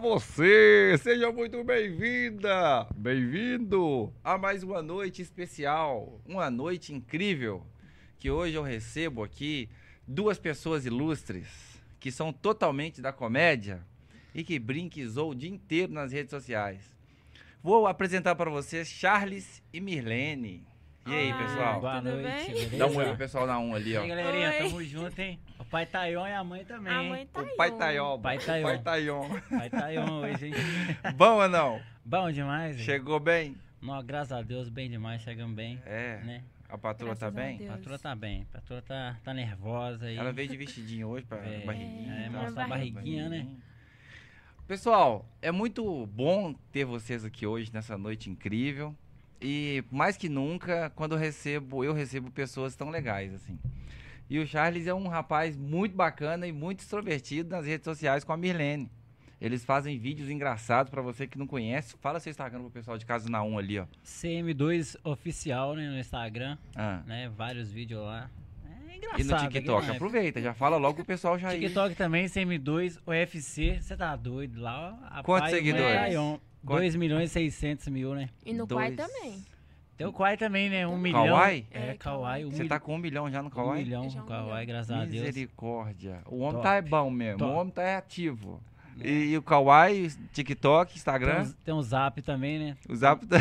Você, seja muito bem-vinda, bem-vindo a mais uma noite especial, uma noite incrível, que hoje eu recebo aqui duas pessoas ilustres, que são totalmente da comédia e que brinquizou o dia inteiro nas redes sociais. Vou apresentar para vocês Charles e Mirlene. E aí, Olá, pessoal? Boa Tudo noite, bem? Dá um oi pro pessoal na 1 ali, E ó. aí, galerinha, Oi. tamo junto, hein? O pai Tayon e a mãe também, A hein? mãe tá O pai Tayon. Pai O Tayon. pai Tayon. Pai Tayon hoje, hein? Bom ou não? Bom demais, hein? Chegou bem? Não, graças a Deus, bem demais, chegamos bem, É. né? A patroa tá Graças a bem? A patroa tá bem, a patroa tá, tá nervosa aí. Ela veio de vestidinho hoje pra É, barriguinha. é, e tal. mostrar a barriguinha, né? Pessoal, é muito bom ter vocês aqui hoje nessa noite incrível. E mais que nunca, quando eu recebo, eu recebo pessoas tão legais assim. E o Charles é um rapaz muito bacana e muito extrovertido nas redes sociais com a Mirlene. Eles fazem vídeos engraçados pra você que não conhece. Fala seu Instagram pro pessoal de casa na 1 ali, ó. CM2 oficial, né, no Instagram, Ah. né? Vários vídeos lá. É engraçado. E no TikTok, né? aproveita, já fala logo pro pessoal já ir. TikTok também, CM2, UFC, você tá doido lá, ó. Quantos seguidores? Mãe Tayon. Quantos? 2 milhões e 600 mil, né? E no Dois. pai também. Tem o Kawhi também, né? Um milhão. Kawaii? É, É, Kawaii. Um, Você mil... tá com um milhão já no um Kawaii? milhão no um graças a Deus. Misericórdia. O homem Top. tá é bom mesmo. Top. O homem tá é ativo. E, e o Kawaii, TikTok, Tem, Instagram. um, tem um zap também, né? O Zap. tá-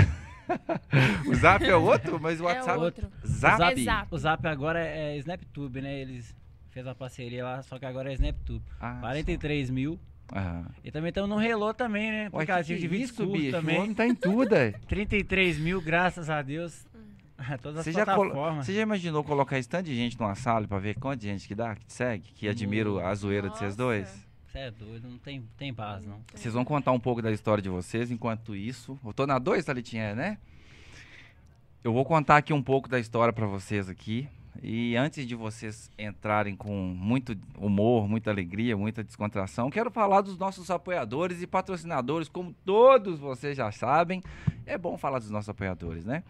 o Zap é outro, mas o WhatsApp. É outro. Zap. O zap, É Zap. o zap agora é SnapTube, né? Eles fez uma parceria lá, só que agora é SnapTube. Ah, 43 mil. Aham. E também estamos no Relô também, né? Aplicativo que de é vídeo isso, bicho? O também. homem tá em tudo, é. 33 mil, graças a Deus. Todas as Você já, plataformas. você já imaginou colocar esse tanto de gente numa sala pra ver quanta gente que dá, que te segue, que admira o- a zoeira de vocês Nossa. dois? Você é doido, não tem, tem base, não. Vocês vão contar um pouco da história de vocês, enquanto isso. Eu tô na 2, Thalitinha, né? Eu vou contar aqui um pouco da história pra vocês aqui. E antes de vocês entrarem com muito humor, muita alegria, muita descontração, quero falar dos nossos apoiadores e patrocinadores, como todos vocês já sabem. É bom falar dos nossos apoiadores, né?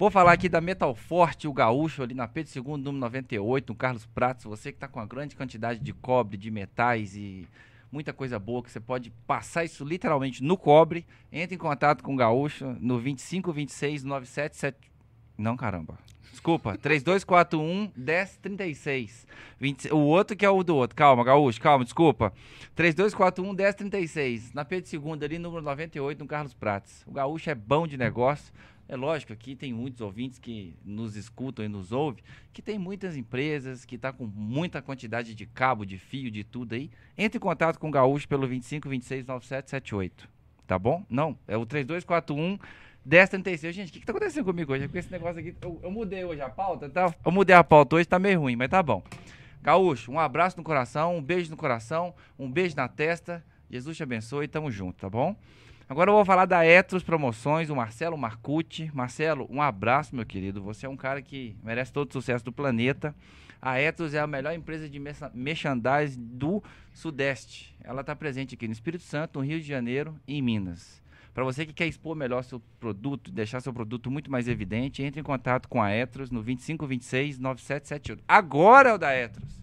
Vou falar aqui da Metal Forte, o gaúcho ali na Pedro II, número 98, no Carlos Pratos. Você que está com uma grande quantidade de cobre, de metais e muita coisa boa que você pode passar isso literalmente no cobre. Entre em contato com o gaúcho no 25 26 977. Não, caramba. Desculpa, 3241 1036. 20 O outro que é o do outro. Calma, gaúcho, calma, desculpa. 3241 1036. Na Pedro II, ali, número 98, no Carlos Prates. O gaúcho é bom de negócio. É lógico, aqui tem muitos ouvintes que nos escutam e nos ouvem, que tem muitas empresas, que tá com muita quantidade de cabo, de fio, de tudo aí. Entre em contato com o Gaúcho pelo 25 26 9778. Tá bom? Não, é o 3241 1036. Gente, o que, que tá acontecendo comigo hoje? É porque esse negócio aqui. Eu, eu mudei hoje a pauta, tá? Eu mudei a pauta hoje, tá meio ruim, mas tá bom. Gaúcho, um abraço no coração, um beijo no coração, um beijo na testa. Jesus te abençoe tamo junto, tá bom? Agora eu vou falar da Etros Promoções, o Marcelo Marcucci. Marcelo, um abraço, meu querido. Você é um cara que merece todo o sucesso do planeta. A Etros é a melhor empresa de mercha- merchandising do Sudeste. Ela está presente aqui no Espírito Santo, no Rio de Janeiro e em Minas. Para você que quer expor melhor seu produto, deixar seu produto muito mais evidente, entre em contato com a Etros no 2526 9778. Agora é o da Etros.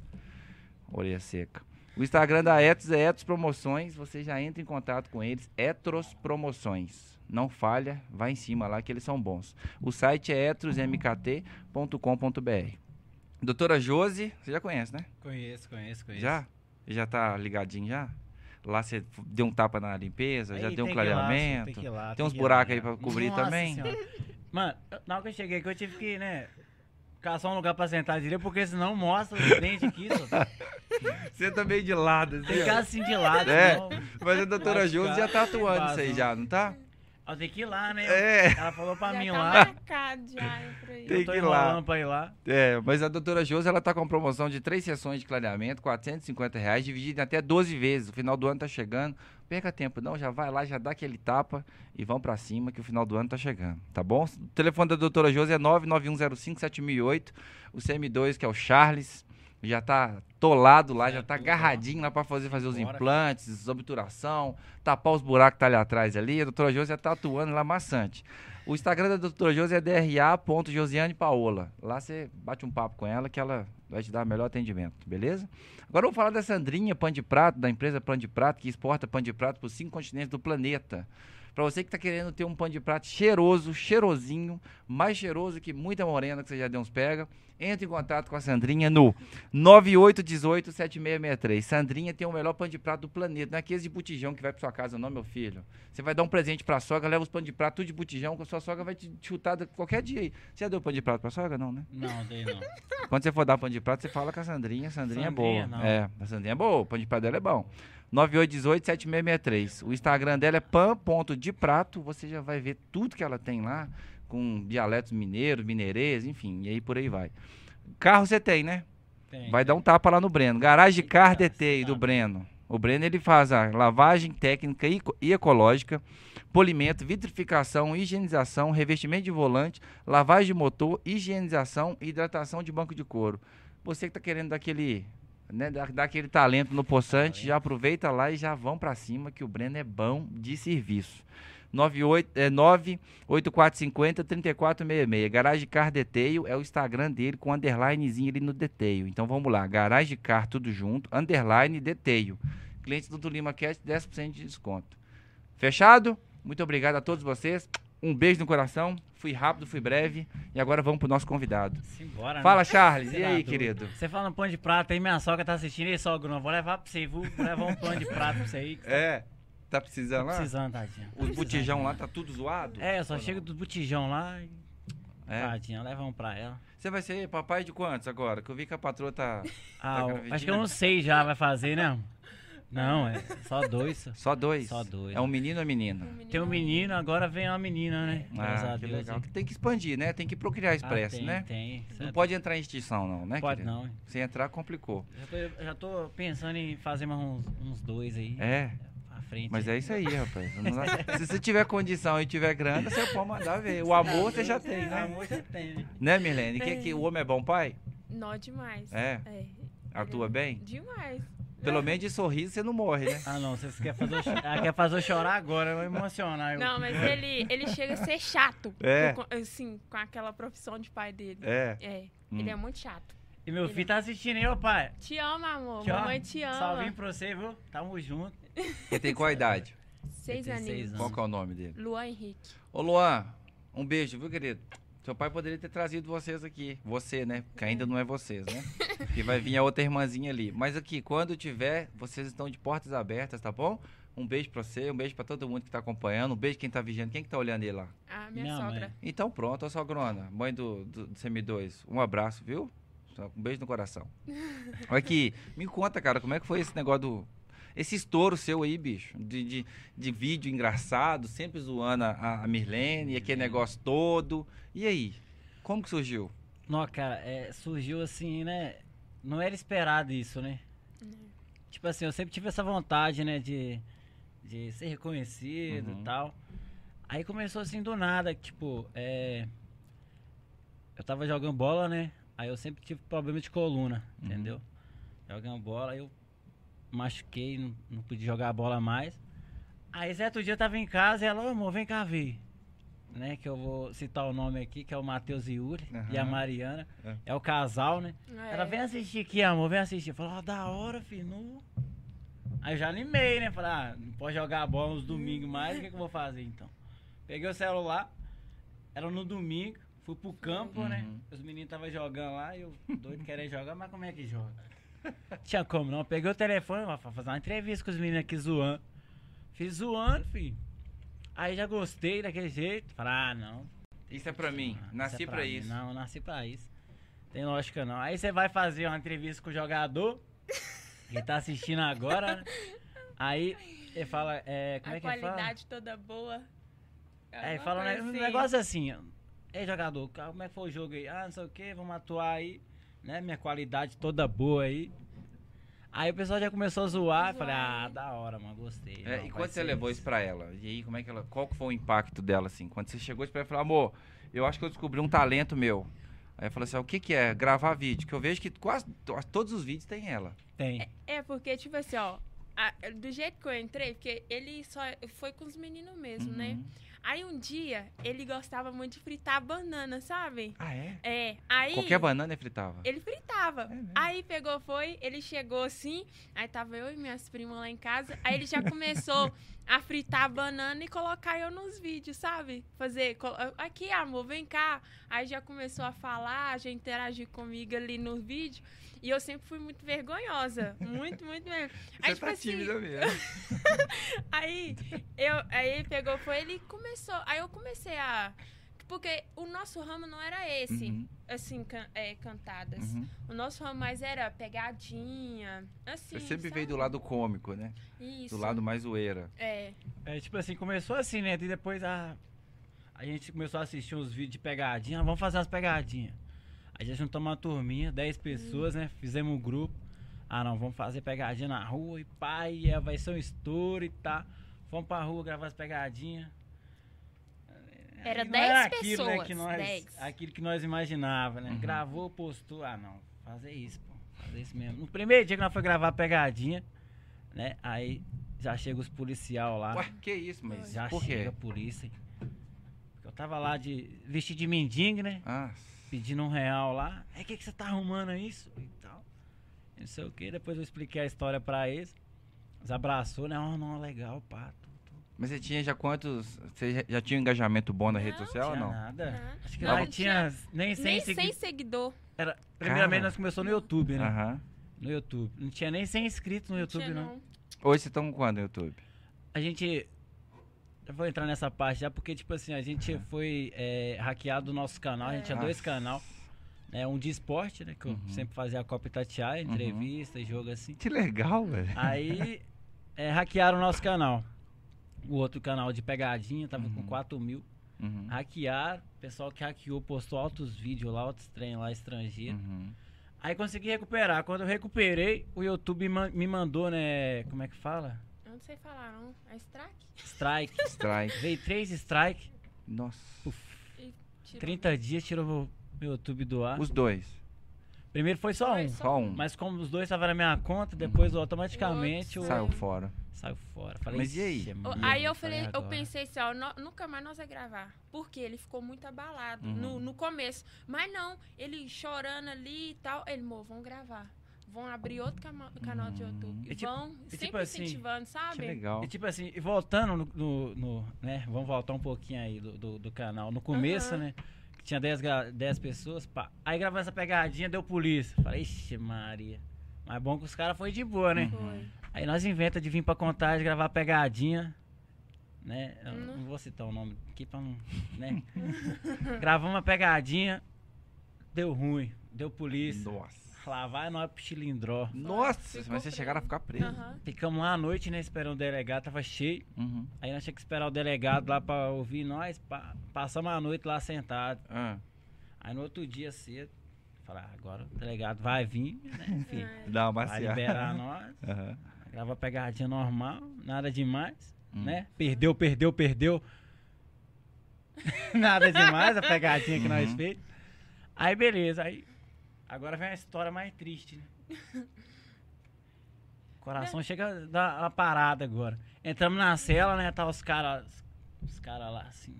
Orelha seca. O Instagram da Etos é Etos Promoções. Você já entra em contato com eles. Etros Promoções. Não falha, vai em cima lá que eles são bons. O site é etrosmkt.com.br. Doutora Josi, você já conhece, né? Conheço, conheço, conheço. Já? Já tá ligadinho já? Lá você deu um tapa na limpeza, já Aí deu um ir lá, clareamento. tem que ir lá, Tem uns buracos aí pra cobrir Nossa também? Senhora. Mano, na hora que eu cheguei aqui, eu tive que, né, caçar um lugar pra sentar direito, porque senão mostra os dentes aqui, só. Você tá meio de lado, Tem que ficar assim de lado, É. Mas a doutora ficar já tá atuando isso aí já, não tá? Eu tenho que ir lá, né? É. Ela falou pra já mim tá lá. marcado já. Tem eu tô que ir lá. pra ir lá. É, mas a doutora Josi, ela tá com promoção de três sessões de clareamento, 450 reais, dividido em até 12 vezes. O final do ano tá chegando. Perca tempo, não, já vai lá, já dá aquele tapa e vão pra cima que o final do ano tá chegando, tá bom? O telefone da doutora Josi é 991057008, o CM2, que é o Charles, já tá tolado lá, já tá agarradinho lá pra fazer, fazer os implantes, obturação, tapar os buracos que tá ali atrás ali. A doutora Josi já tá atuando lá maçante. O Instagram da doutora Josi é dra.josianepaola. Lá você bate um papo com ela que ela vai te dar melhor atendimento, beleza? Agora vamos falar da Sandrinha Pão de Prato, da empresa Pão de Prato, que exporta pão de prato por cinco continentes do planeta. Para você que está querendo ter um pão de prato cheiroso, cheirosinho, mais cheiroso que muita morena que você já deu uns pega, entre em contato com a Sandrinha no 9818-7663. Sandrinha tem o melhor pão de prato do planeta. Não é aqueles de botijão que vai para sua casa, não, meu filho. Você vai dar um presente para a sogra, leva os pão de prato tudo de botijão, que a sua sogra vai te chutar qualquer dia aí. Você já deu pão de prato para a sogra? Não, né? Não, dei não. Quando você for dar pão de prato, você fala com a Sandrinha. A Sandrinha, é boa. Sandrinha, não. É, a Sandrinha é boa. O pão de prato dela é bom. 9818-7663. O Instagram dela é pan.deprato. Você já vai ver tudo que ela tem lá, com dialetos mineiros, mineirês, enfim, e aí por aí vai. Carro você tem, né? Tem. Vai dar um tapa lá no Breno. Garagem Eita, Car DT do. Breno. O Breno ele faz a lavagem técnica e eco- ecológica, polimento, vitrificação, higienização, revestimento de volante, lavagem de motor, higienização e hidratação de banco de couro. Você que está querendo dar aquele, né, dar, dar aquele talento no poçante, já aproveita lá e já vão para cima que o Breno é bom de serviço. 98, é 98450 3466. Garage Car Detail é o Instagram dele com underlinezinho ali no Detail. Então vamos lá, Garage Car tudo junto, underline Detail. Clientes do Lima Cast, 10% de desconto. Fechado? Muito obrigado a todos vocês. Um beijo no coração. Fui rápido, fui breve. E agora vamos pro nosso convidado. Simbora, Fala, né? Charles. Você E aí, querido? Você fala um pão de prato aí, minha sogra tá assistindo. Ei, sogro, não vou levar pra você, viu? Vou levar um pão de prato pra você aí. que tá É. Tá precisando lá? precisando, tadinha. Os botijão lá tá tudo zoado? É, só Ou chego não? do botijão lá e. É. Tadinha, leva um pra ela. Você vai ser papai de quantos agora? Que eu vi que a patroa tá. Ah, o- gravidinha? acho que eu não sei já vai fazer, né? Não, é só dois. só. Dois? Só dois. É um menino ou menina? Tem um menino, agora vem uma menina, né? Ah, a que Deus. legal. hein? Tem que expandir, né? Tem que procriar Ah, expresso, tem, né? Tem. Não é pode entrar em extinção, não, né? Pode querido? não. Se entrar, complicou. Já tô, já tô pensando em fazer mais uns, uns dois aí. É, frente. mas é isso aí, rapaz. Se você tiver condição e tiver grana, você pode mandar ver. O amor você já tem, né? Amor já tem, né? Né, Milene? Que, que o homem é bom pai? Nó demais. É? É. Atua bem? Demais. Pelo menos de sorriso você não morre, né? Ah, não. Vocês querem fazer, ah, quer fazer eu chorar agora, eu vou emocionar. Eu... Não, mas ele, ele chega a ser chato. É. por co- assim, com aquela profissão de pai dele. É. É. Hum. Ele é muito chato. E meu filho tá assistindo aí, ô pai. Te ama, amor. Te. Mamãe te ama. Salvinho pra você, viu? Tamo junto. Ele tem qual idade? Seis aninhos. anos. Qual que é o nome dele? Luan Henrique. Ô, Luan, um beijo, viu, querido? Seu pai poderia ter trazido vocês aqui. Você, né? Que ainda não é vocês, né? Que vai vir a outra irmãzinha ali. Mas aqui, quando tiver, vocês estão de portas abertas, tá bom? Um beijo pra você, um beijo pra todo mundo que tá acompanhando, um beijo quem tá vigiando, quem que tá olhando ele lá. A minha, Minha sogra. mãe. Então pronto, ó sogrona, mãe do, do, do CM2, um abraço, viu? Um beijo no coração. Olha aqui, me conta, cara, como é que foi esse negócio do... Esse estouro seu aí, bicho, de, de, de vídeo engraçado, sempre zoando a, a Mirlene, e aquele negócio todo. E aí, como que surgiu? Não, cara, é, surgiu assim, né? Não era esperado isso, né? Tipo assim, eu sempre tive essa vontade, né? De, de ser reconhecido Uhum. e tal. Aí começou assim do nada, tipo, é. Eu tava jogando bola, né? Aí eu sempre tive problema de coluna, Uhum. entendeu? Jogando bola, aí eu machuquei, não, não pude jogar a bola mais. Aí certo dia eu tava em casa e ela, ô amor, vem cá ver. Né, que eu vou citar o nome aqui, que é o Matheus Yuri e a. Mariana. É. É. o casal, né? É. Ela vem assistir aqui, amor, vem assistir. Falou, ó, da hora, filho. Não... Aí eu já animei, né? Falei, ah, não pode jogar a bola nos domingos mais, o que, que eu vou fazer então? Peguei o celular, era no domingo, fui pro campo, né? Uhum. Os meninos estavam jogando lá e eu doido querendo jogar, mas como é que joga? Tinha como não. Peguei o telefone, ó, pra fazer uma entrevista com os meninos aqui zoando. Fiz zoando, filho. Aí já gostei daquele jeito. Falei, ah, não. Isso é pra mim, Ah, nasci é pra, mim. isso. Não, nasci pra isso. Tem lógica não. Aí você vai fazer uma entrevista com o jogador, que tá assistindo agora, né? Aí ele fala, é, como a é que ele fala? qualidade toda boa. Aí Alguma fala um assim. negócio assim. Ei jogador, como é que foi o jogo aí? Ah, não sei o que, vamos atuar aí, né? Minha qualidade toda boa aí. Aí o pessoal já começou a zoar, eu falei, ah, né? da hora, mano, gostei. É, Não, e quando você levou isso pra ela? E aí, como é que ela. Qual que foi o impacto dela, assim? Quando você chegou pra ela e falou, amor, eu acho que eu descobri um talento meu. Aí falou assim, o que que é? Gravar vídeo. Que eu vejo que quase to- todos os vídeos tem ela. Tem. É, porque, tipo assim, ó. a- do jeito que eu entrei, porque ele só foi com os meninos mesmo, né? Aí um dia, ele gostava muito de fritar banana, sabe? Ah, é? É, aí... Qualquer banana ele fritava. Ele fritava. É aí pegou, foi, ele chegou assim, aí tava eu e minhas primas lá em casa, aí ele já começou a fritar a banana e colocar eu nos vídeos, sabe? Fazer, co- aqui amor, vem cá. Aí já começou a falar, já interagir comigo ali no vídeo. E eu sempre fui muito vergonhosa. Muito, muito mesmo. Aí, Você tipo tá assim, tímida mesmo. Aí, eu, aí ele pegou, foi, ele começou. Aí eu comecei a. Porque o nosso ramo não era esse, Uhum, assim, can- é, cantadas. uhum. O nosso ramo mais era pegadinha, assim. Você sempre sabe? veio do lado cômico, né? Isso. Do lado mais zoeira. É. É, tipo assim, começou assim, né? E depois a, a gente começou a assistir uns vídeos de pegadinha. Ah, Vamos fazer umas pegadinhas. Aí já juntamos uma turminha, 10 pessoas, né? Fizemos um grupo. Ah, não, vamos fazer pegadinha na rua e pai, é, vai ser um estouro e tá. Fomos pra rua gravar as pegadinhas. Era E não 10 aquilo, né, pessoas, que nós, 10. Aquilo que nós imaginava, né? Uhum. Gravou, postou. Ah, não, fazer isso, pô. Fazer isso mesmo. No primeiro dia que nós foi gravar a pegadinha, né? Aí já chega os policial lá. Ué, que isso, mas Já por chega quê? a polícia. Eu tava lá de vestido de mendigo, né? Ah, Pedindo um real lá. O que, que você tá arrumando isso? E tal. Não sei o que. Depois eu expliquei a história pra eles. Eles abraçou, né? Oh, não, legal, pá. Mas você tinha já quantos... Você já, já tinha um engajamento bom na rede Não, social ou tinha não? nada. Não. Acho que Não, não tinha nem 100 Nem segui- 100 seguidor. Era, primeiramente Cara. nós começamos no YouTube, né? Aham. No YouTube. Não tinha nem 100 inscritos no YouTube, tinha, não. não. Hoje vocês estão com quando no YouTube? A gente. Eu vou entrar nessa parte já, porque, tipo assim, a gente foi é, hackeado do nosso canal. A gente tinha É. dois canal. É, um de esporte, né? Que eu Uhum. sempre fazia a Copa Itatiaia, entrevista, jogo assim. Que legal, velho. Aí é, hackearam o nosso canal. O outro canal de pegadinha tava com Uhum. 4 mil. Uhum. Hackearam. O pessoal que hackeou postou altos vídeos lá, outros trem lá estrangeiro. Uhum. Aí consegui recuperar. Quando eu recuperei, o YouTube ma- me mandou, né? Como é que fala? Eu não sei falar, não. É strike? Strike. Strike. Veio três strike. Nossa. Tirou. 30 dias tirou meu, meu YouTube do ar. Os dois. Primeiro foi só Foi um. só Só um. Mas como os dois estavam na minha conta, depois automaticamente O Saiu fora. Saiu fora. Falei, Mas e aí? "Ixi, Ô, Maria, Aí eu falei, eu agora." pensei assim, ó, nó- nunca mais nós vai gravar. Porque ele ficou muito abalado Uhum. no, no começo. Mas não, ele chorando ali e tal. Ele, amor, vamos gravar. Vão abrir outro canal de Uhum. YouTube. E tipo- vão e sempre tipo assim, incentivando, Que sabe? legal. E tipo assim, e voltando no, no- no, né? Vamos voltar um pouquinho aí do, do, do canal. No começo, Aham. né? Que tinha 10, gra- 10 pessoas, pá. Aí gravando essa pegadinha, deu polícia. Falei, ixi, Maria. Mas bom que os caras foi de boa, né? Uhum. Foi. Aí nós inventa de vir pra contagem, gravar pegadinha, né? Eu Hum. não vou citar o nome aqui pra não, né? Gravamos uma pegadinha, deu ruim, deu polícia. Nossa. Lá vai nós pro Chilindró. Nossa, Ficou mas vocês chegaram a ficar presos. Aham. Ficamos lá à noite, né? Esperando o delegado, tava cheio. Uhum. Aí nós tínhamos que esperar o delegado lá pra ouvir nós. pa- passamos a noite lá sentado. Ah, Aí no outro dia cedo, falar, ah, agora o delegado vai vir, né? Enfim, dá uma vai liberar nós. Aham. Grava pegadinha normal, nada demais, Hum. né? Perdeu, perdeu, perdeu. nada demais a pegadinha que nós Uhum. fez. Aí beleza, aí agora vem a história mais triste, né? O coração chega a dar uma parada agora. Entramos na cela, né? Tá os caras os caras lá assim.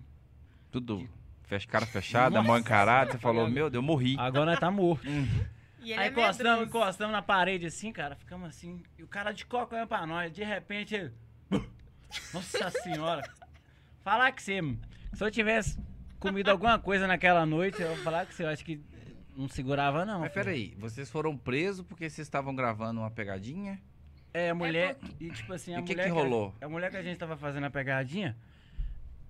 Tudo. Fecha, cara fechada, mão encarada. Você falou, meu Deus, eu morri. Agora nós tá morto. E ele Aí é encostamos, encostamos na parede assim, cara, ficamos assim. E o cara de coca olhando pra nós. De repente ele. Nossa senhora. Falar que você. Se eu tivesse comido alguma coisa naquela noite, eu vou falar que você. Eu acho que não segurava, não. Mas filho. peraí, vocês foram presos porque vocês estavam gravando uma pegadinha? É, a mulher. porque- E tipo assim, E a o que mulher. que rolou? A, a mulher que a gente tava fazendo a pegadinha,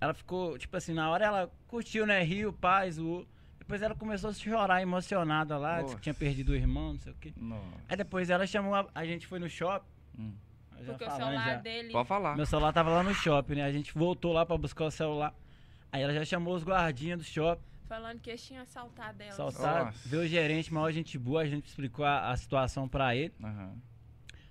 ela ficou, tipo assim, na hora ela curtiu, né? Riu, paz, zoou. Depois ela começou a chorar emocionada lá, disse que tinha perdido o irmão, não sei o quê. Nossa. Aí depois ela chamou, a, a gente foi no shopping. Hum. Porque o falando celular já. dele. Pode falar. Meu celular tava lá no shopping, né? A gente voltou lá pra buscar o celular. Aí ela já chamou os guardinhas do shopping, Falando que eles tinham assaltado ela. saltaram, Nossa. veio o gerente, maior gente boa, a gente explicou a, a situação pra ele. Aham.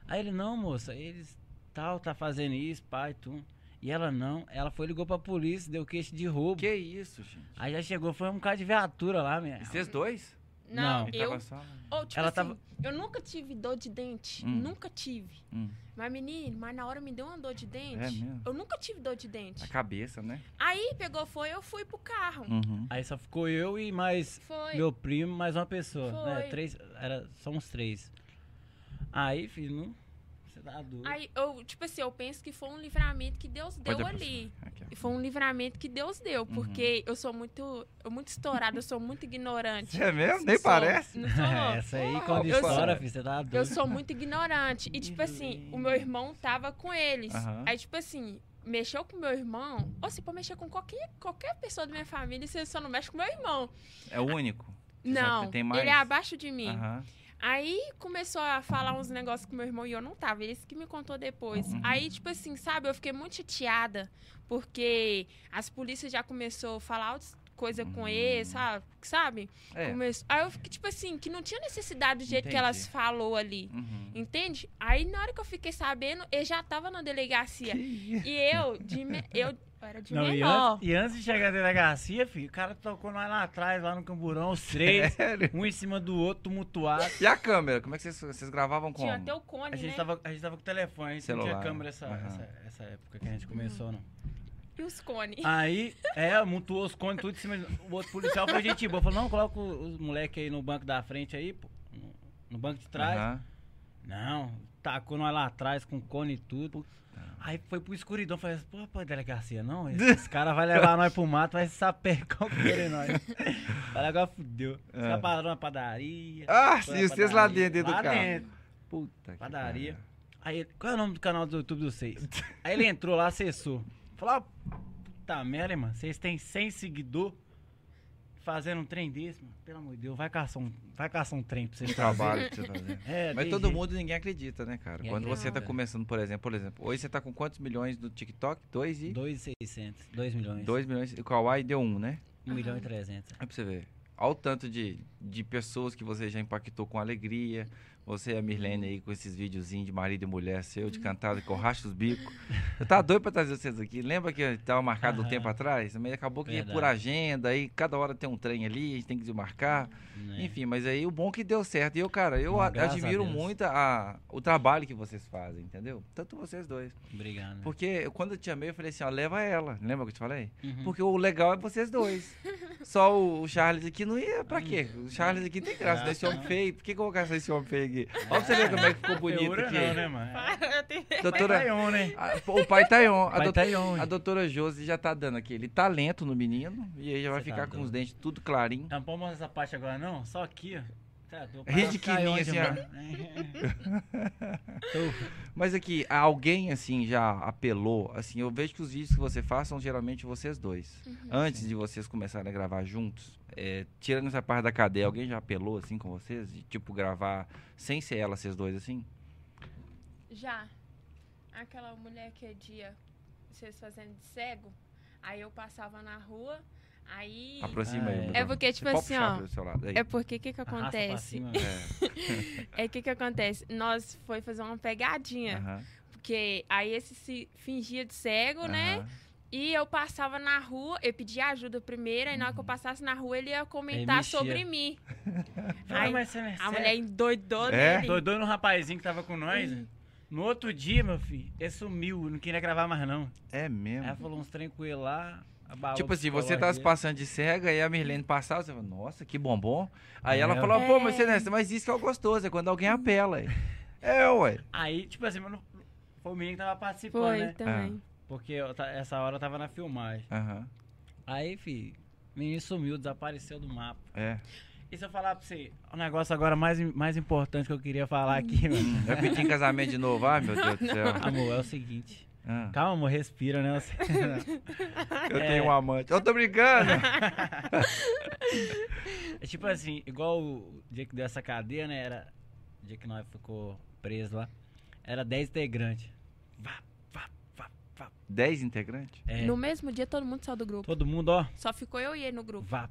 Aí ele, não, moça, eles tal, tá fazendo isso, pai, tu. E ela não, ela foi ligou pra polícia, deu queixa de roubo. Que isso, gente? Aí já chegou, foi um cara de viatura lá, minha. E vocês dois? Não, Não. Eu. só... Ou, tipo Ela assim, tava- eu nunca tive dor de dente. Hum. Nunca tive. Hum, Mas, menino, mas na hora me deu uma dor de dente. É mesmo? Eu nunca tive dor de dente. a cabeça, né? Aí pegou, foi, eu fui pro carro. Uhum. Aí só ficou eu e mais Foi. meu primo, mais uma pessoa. Foi. Né? Três, era, somos três. Aí, filho, não. Você tá doido. Aí eu, tipo assim, eu penso que foi um livramento que Deus deu ali. E foi um livramento que Deus deu, Uhum. porque eu sou muito, eu muito estourada, eu sou muito ignorante. É mesmo? Nem Sou- parece. Não sou, Essa aí, quando Eu sou- estoura, filho, você tá doido. Eu sou muito ignorante. E, tipo assim, o meu irmão tava com eles. Aham. Aí, tipo assim, mexeu com meu irmão. Ou você pode mexer com qualquer, qualquer pessoa da minha família, você só não mexe com meu irmão. É o único. Você Não, tem mais? ele é abaixo de mim. Aham. Aí começou a falar uns negócios com meu irmão e eu não tava. Ele que me contou depois. Uhum. Aí, tipo assim, sabe, eu fiquei muito chateada. Porque as polícias já começou a falar coisas com Uhum. ele, sabe? Sabe? É. Começou- Aí eu fiquei, tipo assim, que não tinha necessidade do jeito que Entendi. elas falou ali. Uhum. Entende? Aí na hora que eu fiquei sabendo, ele já tava na delegacia. E eu, de me- eu era de Não, e, menor. antes, e antes de chegar na delegacia, filho, o cara tocou nós lá atrás, lá no camburão, os três, Sério? um em cima do outro, tumultuado. E a câmera? Como é que vocês, vocês gravavam como? Tinha até o cone, A gente, né? tava, a gente tava com o telefone, a gente não tinha câmera essa, Aham. essa, essa época que a gente começou, não. E os cones. Aí, é, mutuou os cones tudo em cima. O outro policial foi gente boa. Falou, não, coloca os moleques aí no banco da frente aí, pô. no- banco de trás. Aham. Não, tacou nós lá atrás com cone e tudo. Aí foi pro escuridão, falei, pô, pô, delegacia, não? Esses caras vão levar nós pro mato, vai sapecar o querer nós. Falei, agora fudeu. Os É. caras pararam na padaria. Ah, sim, vocês lá dentro, dentro do lá carro. dentro, Puta que Padaria. Aí, qual é o nome do canal do YouTube de vocês? Aí ele entrou lá, acessou. Falou, ah, puta merda, mano, vocês têm 100 seguidores fazendo um trem desse, mano. Pelo amor de Deus, vai caçar um, vai caçar um trem pra vocês Um trabalho que você tá fazendo. É, Mas todo jeito. mundo, ninguém acredita, né, cara? Ninguém Quando você tá acredita. começando, por exemplo, por exemplo, hoje você tá com quantos milhões do TikTok? Dois e... 2,600, 2 milhões. 2 milhões. E o Kawaii deu um, né? 1 milhão e 300. É pra você ver. Olha o tanto de, de pessoas que você já impactou com alegria. Você e a Mirlene aí com esses videozinhos de marido e mulher seu, de cantada com racha os bicos. Eu tava doido pra trazer vocês aqui. Lembra que tava marcado um tempo atrás? Mas acabou que Verdade. por agenda, aí cada hora tem um trem ali, a gente tem que desmarcar. né? Enfim, mas aí o bom é que deu certo. E eu, cara, eu Bom, a- graças a admiro Deus. muito a, o trabalho que vocês fazem, entendeu? Tanto vocês dois. Obrigado. Porque eu- quando eu te amei, eu falei assim, ó, leva ela. Lembra que eu te falei? Uhum. Porque o legal é vocês dois. Só o, o Charles aqui não ia. Pra quê? O Charles aqui tem graça, né? Esse homem feio. Por que, que eu vou esse homem feio aqui? Ó, pra você ver como é que ficou bonito Feiura aqui. não, né, mano? Eu tenho- Doutora, Pai Taion, né? a- o pai Taion. A, Pai doutora, Taion. a doutora Josi já tá dando aquele talento no menino. E aí já vai Você tá ficar com doido. os dentes tudo clarinho. Não pode mostrar essa parte agora, não? Só aqui, ó. Tá, tô Ridiquilinho, assim, ó. Tô- Mas aqui, alguém assim já apelou, assim, eu vejo que os vídeos que você faz são geralmente vocês dois. Uhum. Antes de vocês começarem a gravar juntos, é, tirando essa parte da cadeia, alguém já apelou assim com vocês? De, tipo, gravar sem ser ela, vocês dois assim? Já. Aquela mulher que é dia, vocês fazendo de cego, aí eu passava na rua, aí. Aproxima aí. É. o É microfone. porque, tipo Você assim, ó. aí. É porque o que que acontece? cima. É, É que que acontece? Nós foi fazer uma pegadinha. aham, Porque aí esse se fingia de cego, né? aham. E eu passava na rua, eu pedia ajuda primeiro, aí na hora que eu passasse na rua ele ia comentar mexia. sobre mim. Aí mas você é a mulher endoidou É? nele. Doidou no rapazinho que tava com nós. No outro dia, meu filho, ele sumiu, não queria gravar mais não. É mesmo. Aí falou uns trem com ele lá, Tipo assim, você tá se passando de cega e a Mirlene passava, você fala, nossa, que bombom. Aí É. ela falou, pô, mas você não é, mas isso que é o gostoso, é quando alguém apela. aí. É, ué. Aí, tipo assim, mas não- foi o menino que tava participando, Foi né? também. Porque eu essa hora eu tava na filmagem. Aham, Aí, filho, o menino sumiu, desapareceu do mapa. é. E se eu falar pra você, o negócio agora mais, mais importante que eu queria falar aqui, mano. Vai pedir em casamento de novo, ai meu Deus do céu. Amor, é o seguinte. Ah, Calma, respira, né? Você- eu É. tenho um amante. Eu tô brincando. É tipo assim, igual o dia que deu essa cadeia, né? Era. O dia que nós ficou preso lá. Era 10 integrantes. Vá, vá, vá, vá. Dez integrantes? É, No mesmo dia todo mundo saiu do grupo. todo mundo, ó. Só ficou eu e ele no grupo. Vá.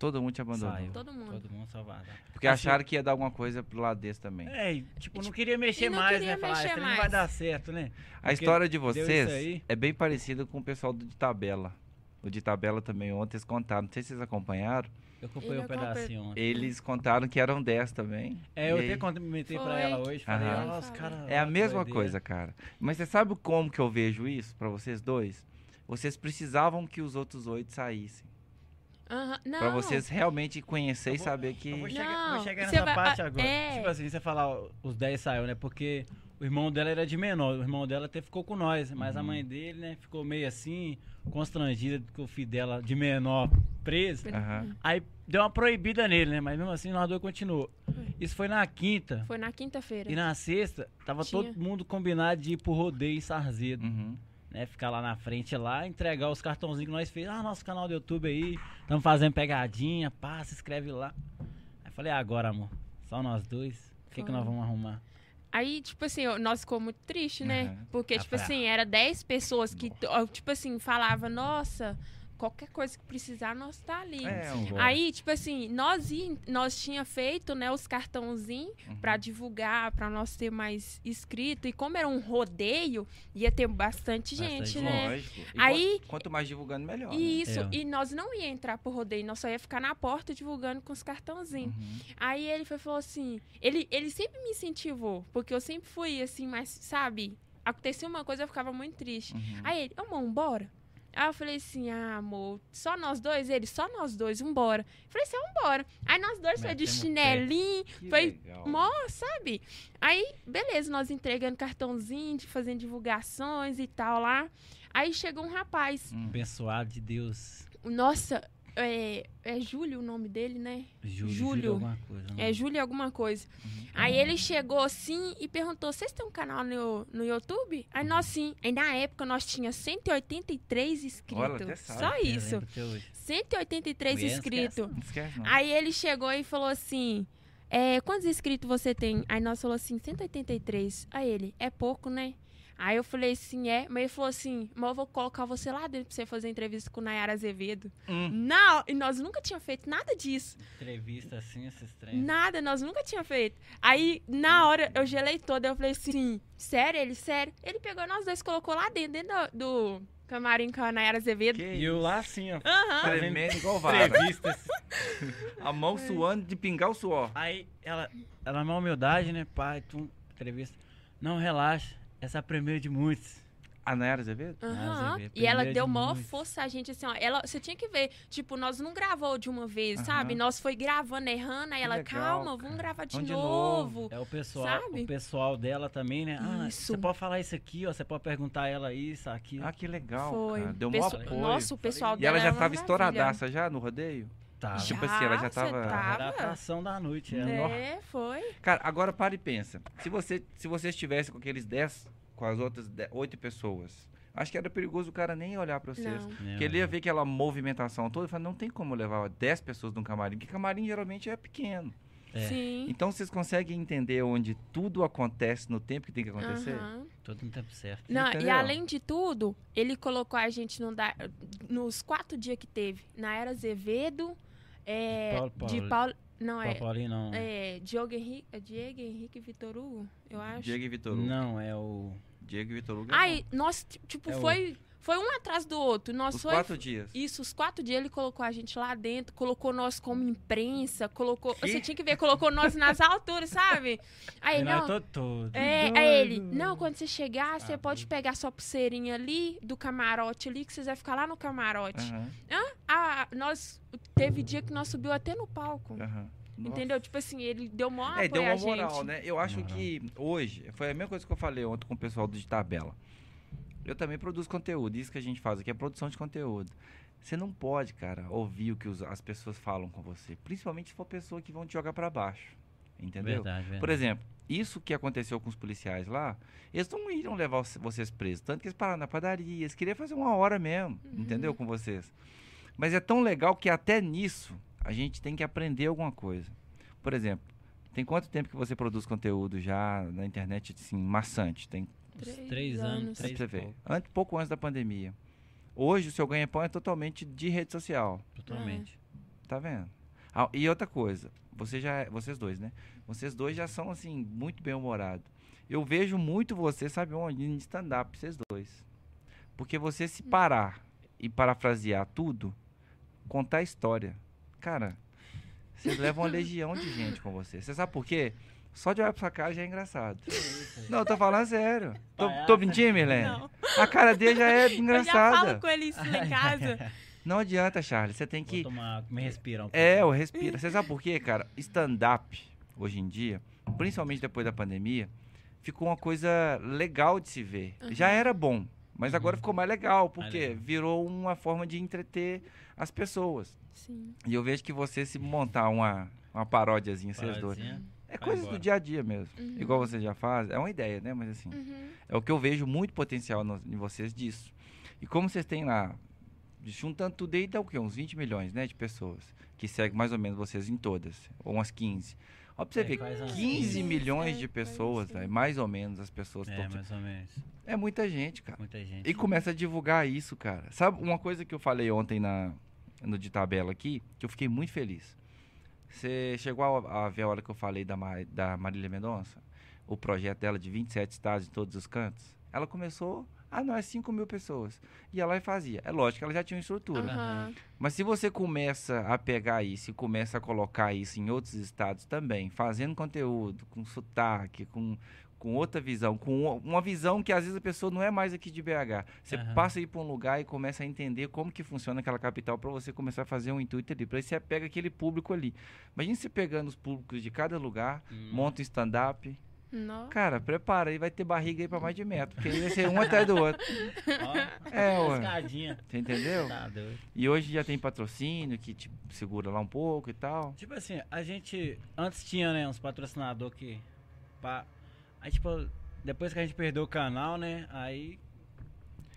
Todo mundo te abandonou. Saiu. Todo mundo. Todo mundo vazar. Porque Assim- acharam que ia dar alguma coisa pro lado desse também. É, e, tipo, não queria mexer não mais, queria né? Falar, mexer esse trem não vai mais. dar certo, né? A história de vocês é bem parecida com o pessoal do de tabela. no de tabela também ontem, eles contaram. Não sei se vocês acompanharam. Eu acompanhei um pedacinho ontem. Eles contaram que eram 10 também. É, eu E até comentei pra ela hoje. Falei, os Falei. caras. É a mesma doideira. coisa, cara. Mas você sabe como que eu vejo isso pra vocês dois? Vocês precisavam que os outros oito saíssem. Aham, Não. Pra vocês realmente conhecer Eu e vou- saber Eu que. vou chegar, Não, vou chegar nessa vai- parte ah, agora. é. Tipo assim, você falar ó, os 10 saiu, né? Porque o irmão dela era de menor. O irmão dela até ficou com nós. Mas a Uhum. mãe dele, né, ficou meio assim, constrangida com o filho dela de menor preso. Aham. Aí deu uma proibida nele, né? Mas mesmo assim, nós dois continuou. Isso foi na quinta. Foi na quinta-feira. E na sexta, tava Tinha. todo mundo combinado de ir pro rodeio em Sarzedo. Uhum. Né? Ficar lá na frente lá, entregar os cartãozinhos que nós fez. Ah, nosso canal do YouTube aí, estamos fazendo pegadinha, pá, se inscreve lá. Aí falei, ah, agora, amor, só nós dois, o que, que nós vamos arrumar? Aí, tipo assim, nós ficou muito triste, né? Aham. Porque, tipo assim, era 10 pessoas que, tipo assim, falava, nossa, qualquer coisa que precisar, nós tá ali. É, Aí, tipo assim, nós, ia- nós tinha feito, né, os cartãozinhos Uhum. pra divulgar, pra nós ter mais inscrito. E como era um rodeio, ia ter bastante, Bastante gente, né? Lógico. E Aí- quanto, quanto mais divulgando, melhor. né? E isso, É. e nós não ia entrar pro rodeio, nós só ia ficar na porta divulgando com os cartãozinhos. Uhum. Aí ele foi, falou assim, ele, ele sempre me incentivou, porque eu sempre fui assim, mas sabe, acontecia uma coisa, eu ficava muito triste. Uhum. Aí ele, amor, vambora? Aí eu falei assim, ah, amor, só nós dois? Ele, só nós dois, vambora. Eu falei assim, ah, vambora. Aí nós dois foi de chinelinho, foi legal. mó, sabe? Aí, beleza, nós entregando cartãozinho, de- fazendo divulgações e tal lá. Aí chegou um rapaz. Hum. Abençoado de Deus, Nossa, é, é Júlio o nome dele, né? Júlio, Júlio. Júlio alguma coisa. né? É Júlio alguma coisa. Uhum. Aí ele chegou assim e perguntou: vocês têm um canal no, no YouTube? Aí nós sim. Aí na época nós tinha 183 inscritos. Olha, até sabe. Só isso. lembro até hoje. 183 Mulher, inscritos. Não esquece, não. Aí ele chegou e falou assim: é, quantos inscritos você tem? Aí nós falou assim: 183. Aí ele: é pouco, né? Aí eu falei assim, é. Mas ele falou assim, mas eu vou colocar você lá dentro pra você fazer entrevista com Nayara Azevedo. Hum. Não, e nós nunca tínhamos feito nada disso. Entrevista assim, esses trem. Nada, nós nunca tinha feito. Aí, na hora, eu gelei toda, eu falei assim, sério? Ele, sério? Ele pegou nós dois, colocou lá dentro, dentro do, do camarim com a Nayara Azevedo. Que E eu lá assim, ó. Aham. Tremendo igual vara. Entrevistas. A mão suando de pingar o suor. Aí ela, ela na humildade, né, pai, tu, entrevista. Não, relaxa, essa é a primeira de muitos. A Nayara Azevedo? Aham. Azevedo, E ela deu de maior muitos. força a gente, assim, ó. Ela, você tinha que ver, tipo, nós não gravou de uma vez, Aham. sabe? Nós foi gravando, errando, aí ela, legal, calma, cara. vamos gravar de Vamos de novo. É o pessoal, Sabe? o pessoal dela também, né? Ah, Isso. você pode falar isso aqui, ó. Você pode perguntar a ela isso, aquilo. Ah, que legal, Foi. cara. Deu Pesso- maior apoio. Nossa, o pessoal e dela ela já uma tava estouradaça já no rodeio? Tá. Tipo assim, ela já cê tava- Era a tava. atração da noite. É, nó- É, foi. Cara, agora para e pensa. Se você, se você estivesse com aqueles 10, com as outras 10, 8 pessoas, acho que era perigoso o cara nem olhar pra vocês. Não. Porque ele ia ver aquela movimentação toda e falar, não tem como levar 10 pessoas num camarim, porque camarim geralmente é pequeno. É. Sim. Então vocês conseguem entender onde tudo acontece no tempo que tem que acontecer? Aham. Tudo no tempo certo. Não, e além de tudo, ele colocou a gente no da- nos quatro dias que teve. Na Era Azevedo, é, Paulo de Paulo. Paulo. Não, Paulo é, Paulinho não. é Diogo Henrique, é Diego Henrique e Vitor Hugo, eu acho. Diego e Vitor Hugo. Não, é o. Diego e Vitor Hugo. é Aí, bom. t- tipo, É o- foi, um atrás do outro. Nós Os foi, quatro dias. Isso, os quatro dias ele colocou a gente lá dentro, colocou nós como imprensa, colocou. Que? Você tinha que ver, colocou nós nas alturas, sabe? Aí, E nós não. todo, todo É, doido. é ele. Não, quando você chegar, você Ah, pode pegar sua pulseirinha ali do camarote ali, que vocês vão ficar lá no camarote. Aham, Ah, nós. Teve dia que nós subiu até no palco. aham. Nossa. Entendeu? Tipo assim, ele deu maior É, apoio deu a uma gente. moral, né? Eu acho Moral. que hoje, foi a mesma coisa que eu falei ontem com o pessoal do de tabela. Eu também produzo conteúdo, isso que a gente faz aqui é produção de conteúdo. Você não pode, cara, ouvir o que os- as pessoas falam com você, principalmente se for pessoa que vão te jogar pra baixo. Entendeu? Verdade, verdade. Por exemplo, isso que aconteceu com os policiais lá, eles não iriam levar vocês presos. Tanto que eles pararam na padaria, eles queriam fazer uma hora mesmo, Uhum. entendeu? Com vocês. Mas é tão legal que até nisso a gente tem que aprender alguma coisa. Por exemplo, tem quanto tempo que você produz conteúdo já na internet, assim, maçante? Tem Uns três anos, pra três você ver. pouco. Antes, pouco antes da pandemia. Hoje o seu ganha-pão é totalmente de rede social. Totalmente. Tá vendo? Ah, e outra coisa, você já, vocês dois, né? Vocês dois já são assim muito bem humorados. Eu vejo muito você, sabe onde? Em stand-up, vocês dois. Porque você se parar e parafrasear tudo, contar a história. Cara, vocês levam uma legião de gente com você. Você sabe por quê? Só de olhar pra sua cara já é engraçado. Não, eu tô falando sério. Tô, tô mentindo, Milene? Não. A cara dele já é Eu já falo engraçada. com ele isso lá em casa. Não adianta, Charles. Você tem Vou que. tomar água, me respirar um É, pouco. o respira. Você sabe por quê, cara? Stand-up, hoje em dia, principalmente depois da pandemia, ficou uma coisa legal de se ver. Já era bom, mas agora ficou mais legal, porque legal. virou uma forma de entreter as pessoas. Sim. E eu vejo que você se montar uma, uma paródiazinha, vocês dois. É coisas do dia a dia mesmo. Uhum. Igual você já faz. É uma ideia, né? Mas assim, Uhum. é o que eu vejo muito potencial no- em vocês disso. E como vocês têm lá, juntando tudo aí, dá o quê? Uns 20 milhões, né? De pessoas que seguem mais ou menos vocês em todas. Ou umas 15. Ó, pra você É, ver, quase umas 15 15, milhões é, de pessoas, velho. Mais ou menos as pessoas. É, mais ou menos. É muita gente, cara. Muita gente. E começa a divulgar isso, cara. Sabe uma coisa que eu falei ontem na, no de tabela aqui, que eu fiquei muito feliz. Você chegou a, a ver a hora que eu falei da, da Marília Mendonça? O projeto dela de 27 estados em todos os cantos? Ela começou, ah, nós 5 mil pessoas. E ela fazia. É lógico que ela já tinha uma estrutura. Aham. Mas se você começa a pegar isso e começa a colocar isso em outros estados também, fazendo conteúdo, com sotaque, com, com outra visão, com uma- visão que às vezes a pessoa não é mais aqui de BH. Você Aham. passa a ir para um lugar e começa a entender como que funciona aquela capital para você começar a fazer um intuito ali. Para aí você pega aquele público ali. Imagina você pegando os públicos de cada lugar, Hum. monta um stand-up. Não. Cara, prepara aí, vai ter barriga aí para mais de metro, porque aí vai ser um atrás do outro. Ó, É, ué. escadinha. Você entendeu? Tá doido. E hoje já tem patrocínio que te segura lá um pouco e tal. Tipo assim, a gente. Antes tinha, né, uns patrocinadores que. Pá, aí, tipo, depois que a gente perdeu o canal, né? Aí.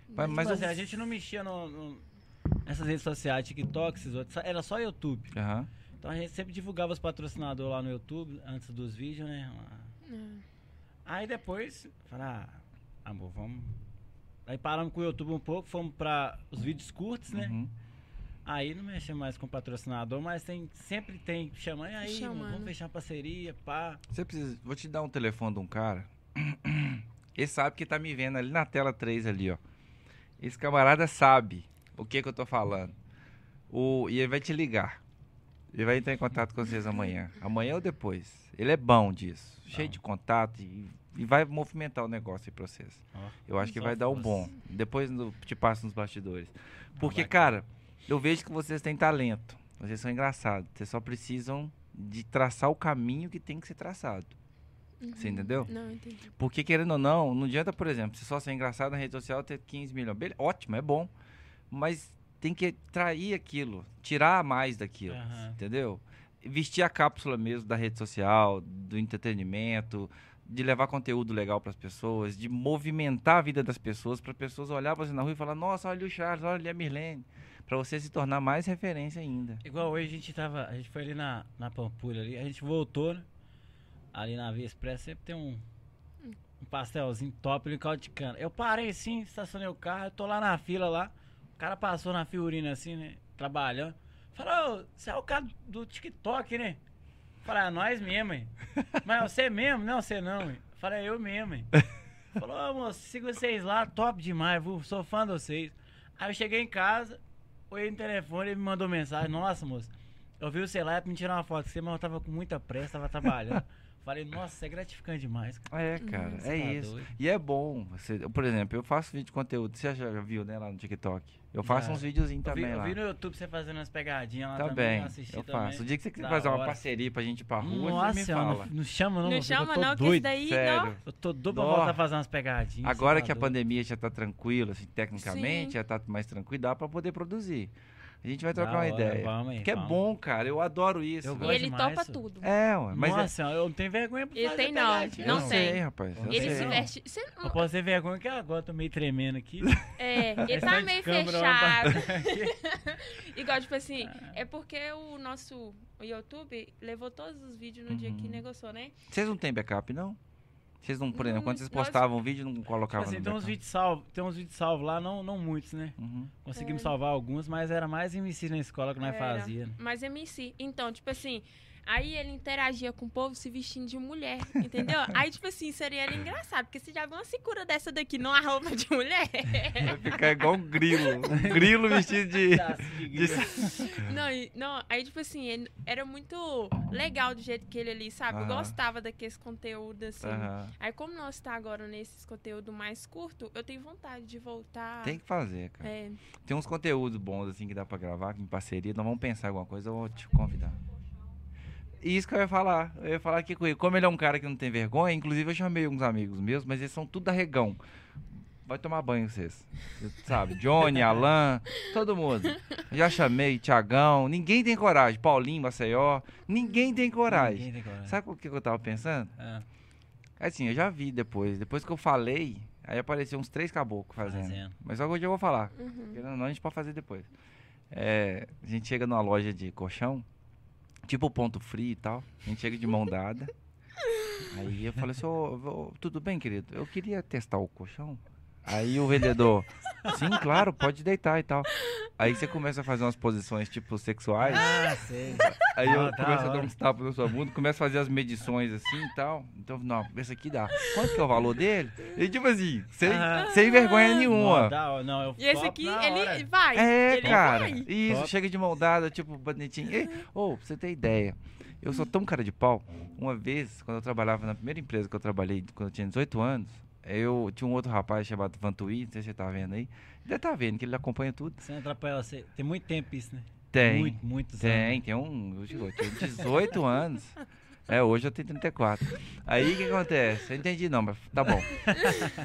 Mas, Mas, mas tipo assim, eu- a gente não mexia no, no- nessas redes sociais, TikTok, esses outros. Era só YouTube. Aham. Então a gente sempre divulgava os patrocinadores lá no YouTube, antes dos vídeos, né? É. Aí depois, falar, ah, amor, vamos. Aí paramos com o YouTube um pouco, fomos pra os vídeos curtos, né? Uhum. Aí não mexe mais com patrocinador, mas tem, sempre tem chamando "E aí, Chamando. vamos fechar uma parceria, pá. Você precisa. Vou te dar um telefone de um cara. Ele sabe que tá me vendo ali na tela 3 ali, ó. Esse camarada sabe o que que eu tô falando. O, e ele vai te ligar. Ele vai entrar em contato com vocês amanhã. Amanhã ou depois. Ele é bom disso. Cheio Bom. de contato e, e vai movimentar o negócio aí pra vocês. Ó, Eu acho que vai dar um fosse. bom. Depois no- te passo nos bastidores. Porque, cara, eu vejo que vocês têm talento. Vocês são engraçados. Vocês só precisam de traçar o caminho que tem que ser traçado. Você entendeu? Não, entendi. Porque, querendo ou não, não adianta, por exemplo, se só ser engraçado na rede social ter 15 milhões. Beleza, ótimo, é bom. Mas tem que trair aquilo, tirar mais daquilo. Aham. Entendeu? Vestir a cápsula mesmo da rede social, do entretenimento, de levar conteúdo legal para as pessoas, de movimentar a vida das pessoas, para as pessoas olhar para você na rua e falar: Nossa, olha o Charles, olha a Mirlene. Para você se tornar mais referência ainda. Igual hoje a gente tava. A gente foi ali na, na Pampulha ali, a gente voltou, né? Ali na Via Expressa sempre tem um, um pastelzinho top ali, caldo de cana. Eu parei assim, estacionei o carro, eu tô lá na fila lá. O cara passou na figurina assim, né? Trabalhando. Falou, "Ô, você é o cara do TikTok, né? Falei, ah, nós mesmo, hein? Mas você mesmo? Não, você não, hein? Falei, eu mesmo, hein? Falou, ô moço, siga vocês lá, top demais, viu? Sou fã de vocês. Aí eu cheguei em casa, olhei no telefone, ele me mandou mensagem, nossa, moço, eu vi o celular pra me tirar uma foto você, mas eu tava com muita pressa, tava trabalhando. Falei, nossa, isso é gratificante demais, cara. É, cara, Uhum. é tá isso. doido. E é bom. Você, por exemplo, eu faço vídeo de conteúdo. Você já viu, né, lá no TikTok? Eu faço Já. uns videozinhos Eu vi, também eu lá. vi no YouTube você fazendo umas pegadinhas lá Tá também, bem, eu também. faço. O dia que você quiser fazer uma parceria pra gente ir pra rua, Nossa, você me fala. não, não chama não, Não chama não, que doido. esse daí Sério. não. Eu tô doido pra voltar a fazer umas pegadinhas. Agora você que a tá doido. pandemia já tá tranquila, assim, tecnicamente, Sim. já tá mais tranquilo, dá pra poder produzir. A gente vai Da trocar uma hora, ideia. vamos aí, Porque é vamos. bom, cara. Eu adoro isso. Eu. E ele demais, topa isso. tudo. É, ué, mas é- Nossa, eu não tenho vergonha pra Ele tem não, pegadinha, não eu tem. sei, rapaz. Ele sei. se não. veste. Você Eu não, posso ter vergonha que agora eu tô meio tremendo aqui. é, ele tá meio fechado. Igual, tipo assim, é porque o nosso YouTube levou todos os vídeos no dia que Uhum. negociou, né? Vocês não têm backup, não? Vocês não, por exemplo, Hum, quando vocês nós- postavam vídeo, não Tipo colocavam assim, no tem uns vídeos salvos, tem uns vídeos salvos lá, não, não muitos, né? Uhum. Conseguimos É. salvar alguns, mas era mais MC na escola que nós fazia. né? Mas MC. Então, tipo assim, Aí ele interagia com o povo se vestindo de mulher, entendeu? Aí, tipo assim, seria engraçado, porque você já viu uma segura dessa daqui numa roupa de mulher? Vai ficar igual um grilo. Um grilo vestido de. Se de- Não, não, aí, tipo assim, ele- era muito legal do jeito que ele ali, sabe? Eu gostava daqueles conteúdos, assim. Aham. Aí, como nós tá agora nesses conteúdos mais curtos, eu tenho vontade de voltar. Tem que fazer, cara. É, Tem uns conteúdos bons assim que dá pra gravar em parceria. Nós vamos pensar em alguma coisa, eu vou te convidar. Isso que eu ia falar. Eu ia falar aqui com ele. Como ele é um cara que não tem vergonha, inclusive eu chamei uns amigos meus, mas eles são tudo arregão. Vai tomar banho vocês. Você Sabe? Johnny, Alan, todo mundo. Já chamei, Tiagão. Ninguém tem coragem. Paulinho, Maceió. Ninguém tem coragem. Ninguém tem coragem. Sabe o que eu tava pensando? Ah, Assim, eu já vi depois. Depois que eu falei, aí apareceu uns três caboclos fazendo. fazendo. Mas só que hoje eu vou falar. uhum. Não, a gente pode fazer depois. É, a gente chega numa loja de colchão, tipo ponto frio e tal. A gente chega de mão dada. Aí eu falei assim, "Ô, ô, tudo bem, querido? Eu queria testar o colchão. Aí o vendedor, sim, claro, pode deitar e tal. Aí você começa a fazer umas posições tipo sexuais. Ah, sei. Aí eu Ah, da começo a dar uns tapas na sua bunda, começo a fazer as medições assim e tal. Então, não, esse aqui dá. Quanto que é o valor dele? E tipo assim, sem, sem vergonha nenhuma. Não. Não, eu E esse aqui, ele hora. vai. É, ele cara. vai. Isso, Top. chega de mão dada, tipo, bonitinho. Ei, Ô, pra você ter ideia, eu sou tão cara de pau. Uma vez, quando eu trabalhava na primeira empresa que eu trabalhei, quando eu tinha 18 anos, eu tinha um outro rapaz chamado Vantuí, não sei se você tá vendo aí. Deve tá vendo, que ele acompanha tudo. Você ela, você... tem muito tempo isso, né? Tem. Muito, muitos Tem, anos. tem um. Eu digo, eu tinha 18 anos. É, hoje eu tenho 34. Aí o que acontece? Eu entendi não, mas tá bom.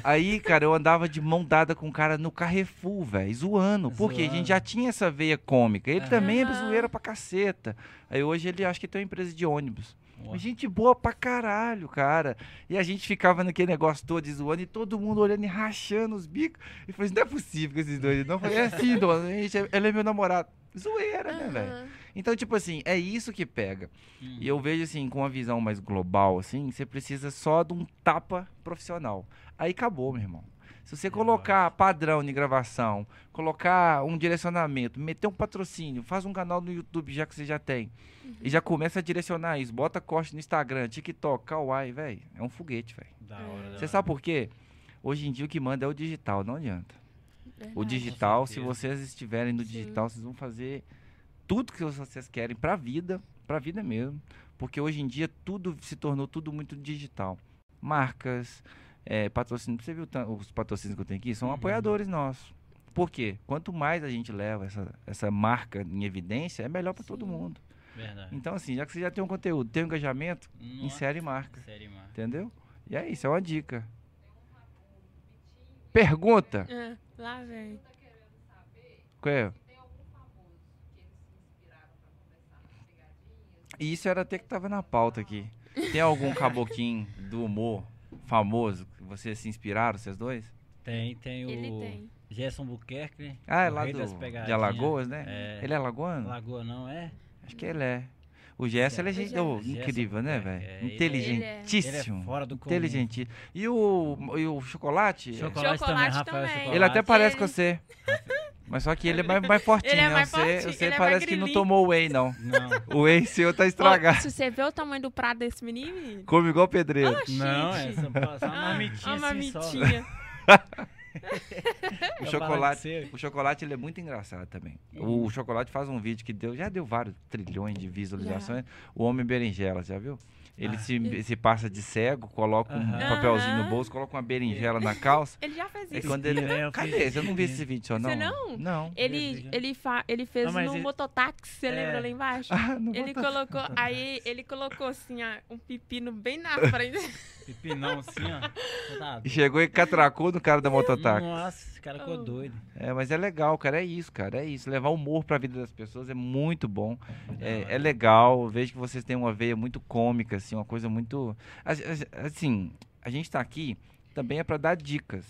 Aí, cara, eu andava de mão dada com o cara no Carrefour, velho, zoando. Porque a Zoando. gente já tinha essa veia cômica. Ele também é zoeira pra caceta. Aí hoje ele acho que tem uma empresa de ônibus. Ó, Gente boa pra caralho, cara. E a gente ficava naquele negócio todo zoando e todo mundo olhando e rachando os bicos. E falei, não é possível que esses dois não. Falei, é assim, dona. gente- Ele é meu namorado. Zoeira, né, velho? Então, tipo assim, é isso que pega. hum. E eu vejo assim, com uma visão mais global, assim, você precisa só de um tapa profissional. Aí acabou, meu irmão. Se você colocar padrão de gravação, colocar um direcionamento, meter um patrocínio, faz um canal no YouTube já que você já tem. E já começa a direcionar isso. Bota corte no Instagram, TikTok, Kawaii, velho. É um foguete, velho. Da hora, da Você sabe por quê? Hoje em dia o que manda é o digital, não adianta. O Verdade. digital, se vocês estiverem no Sim. digital, vocês vão fazer tudo que vocês querem pra vida, pra vida mesmo. Porque hoje em dia tudo se tornou tudo muito digital. Marcas, é, patrocínio. Você viu os patrocínios que eu tenho aqui? São Uhum. apoiadores nossos. Por quê? Quanto mais a gente leva essa, essa marca em evidência, é melhor pra todo mundo. Verdade. Então, assim, já que você já tem um conteúdo, tem um engajamento, Nossa, insere marca. Série, mano. Entendeu? E é isso, é uma dica. Pergunta. Ah, lá, velho. Qual é? E isso era até que tava na pauta aqui. Tem algum caboquinho do humor famoso que vocês se inspiraram, vocês dois? Tem, tem o Ele tem. Gerson Buquerque, né? Ah, é lá do, de. Alagoas, né? É. Ele é alagoano? Lagoa não é? Acho que ele é. O Gerson, ele é O gente, Gerson. oh, incrível, né, velho? é, ele é- Inteligentíssimo. Ele é fora do comum. Inteligente. E o, e o chocolate? Chocolate, Chocolate também, Rafael também. Chocolate. Ele até parece com Ele- você. Mas só que ele é mais, mais fortinho, Ele é né? mais Você, fortinho, você ele é parece que não tomou whey, não. Não, O whey seu tá Ó, estragado. se você vê o tamanho do prato desse menino, menino. Come igual pedreiro. Oxi. não, é só, só uma Ah, marmitinha uma assim mitinha. O chocolate, balancear. o chocolate ele é muito engraçado também. O chocolate faz um vídeo que deu, já deu vários trilhões de visualizações. O homem berinjela, já viu? Ele Ah. se, se passa de cego, coloca um papelzinho no bolso, coloca uma berinjela na calça. Ele já fez E isso. quando ele. É, eu Cadê? Eu não vi esse vídeo, não. Você não? Não. Ele, ele, fa ele fez Não, no ele- mototáxi, você É. lembra lá embaixo? Ah, Ele colocou, aí ele colocou assim, ó, um pepino bem na frente. Pipinão assim, ó. Tá E chegou e catracou no cara da mototáxi. Nossa, esse cara ficou Oh. doido. É, mas é legal, cara. É isso, cara. É isso. Levar humor pra vida das pessoas é muito bom. É, é legal. Eu vejo que vocês têm uma veia muito cômica, assim, uma coisa muito. as- as- Assim, a gente tá aqui também é pra dar dicas.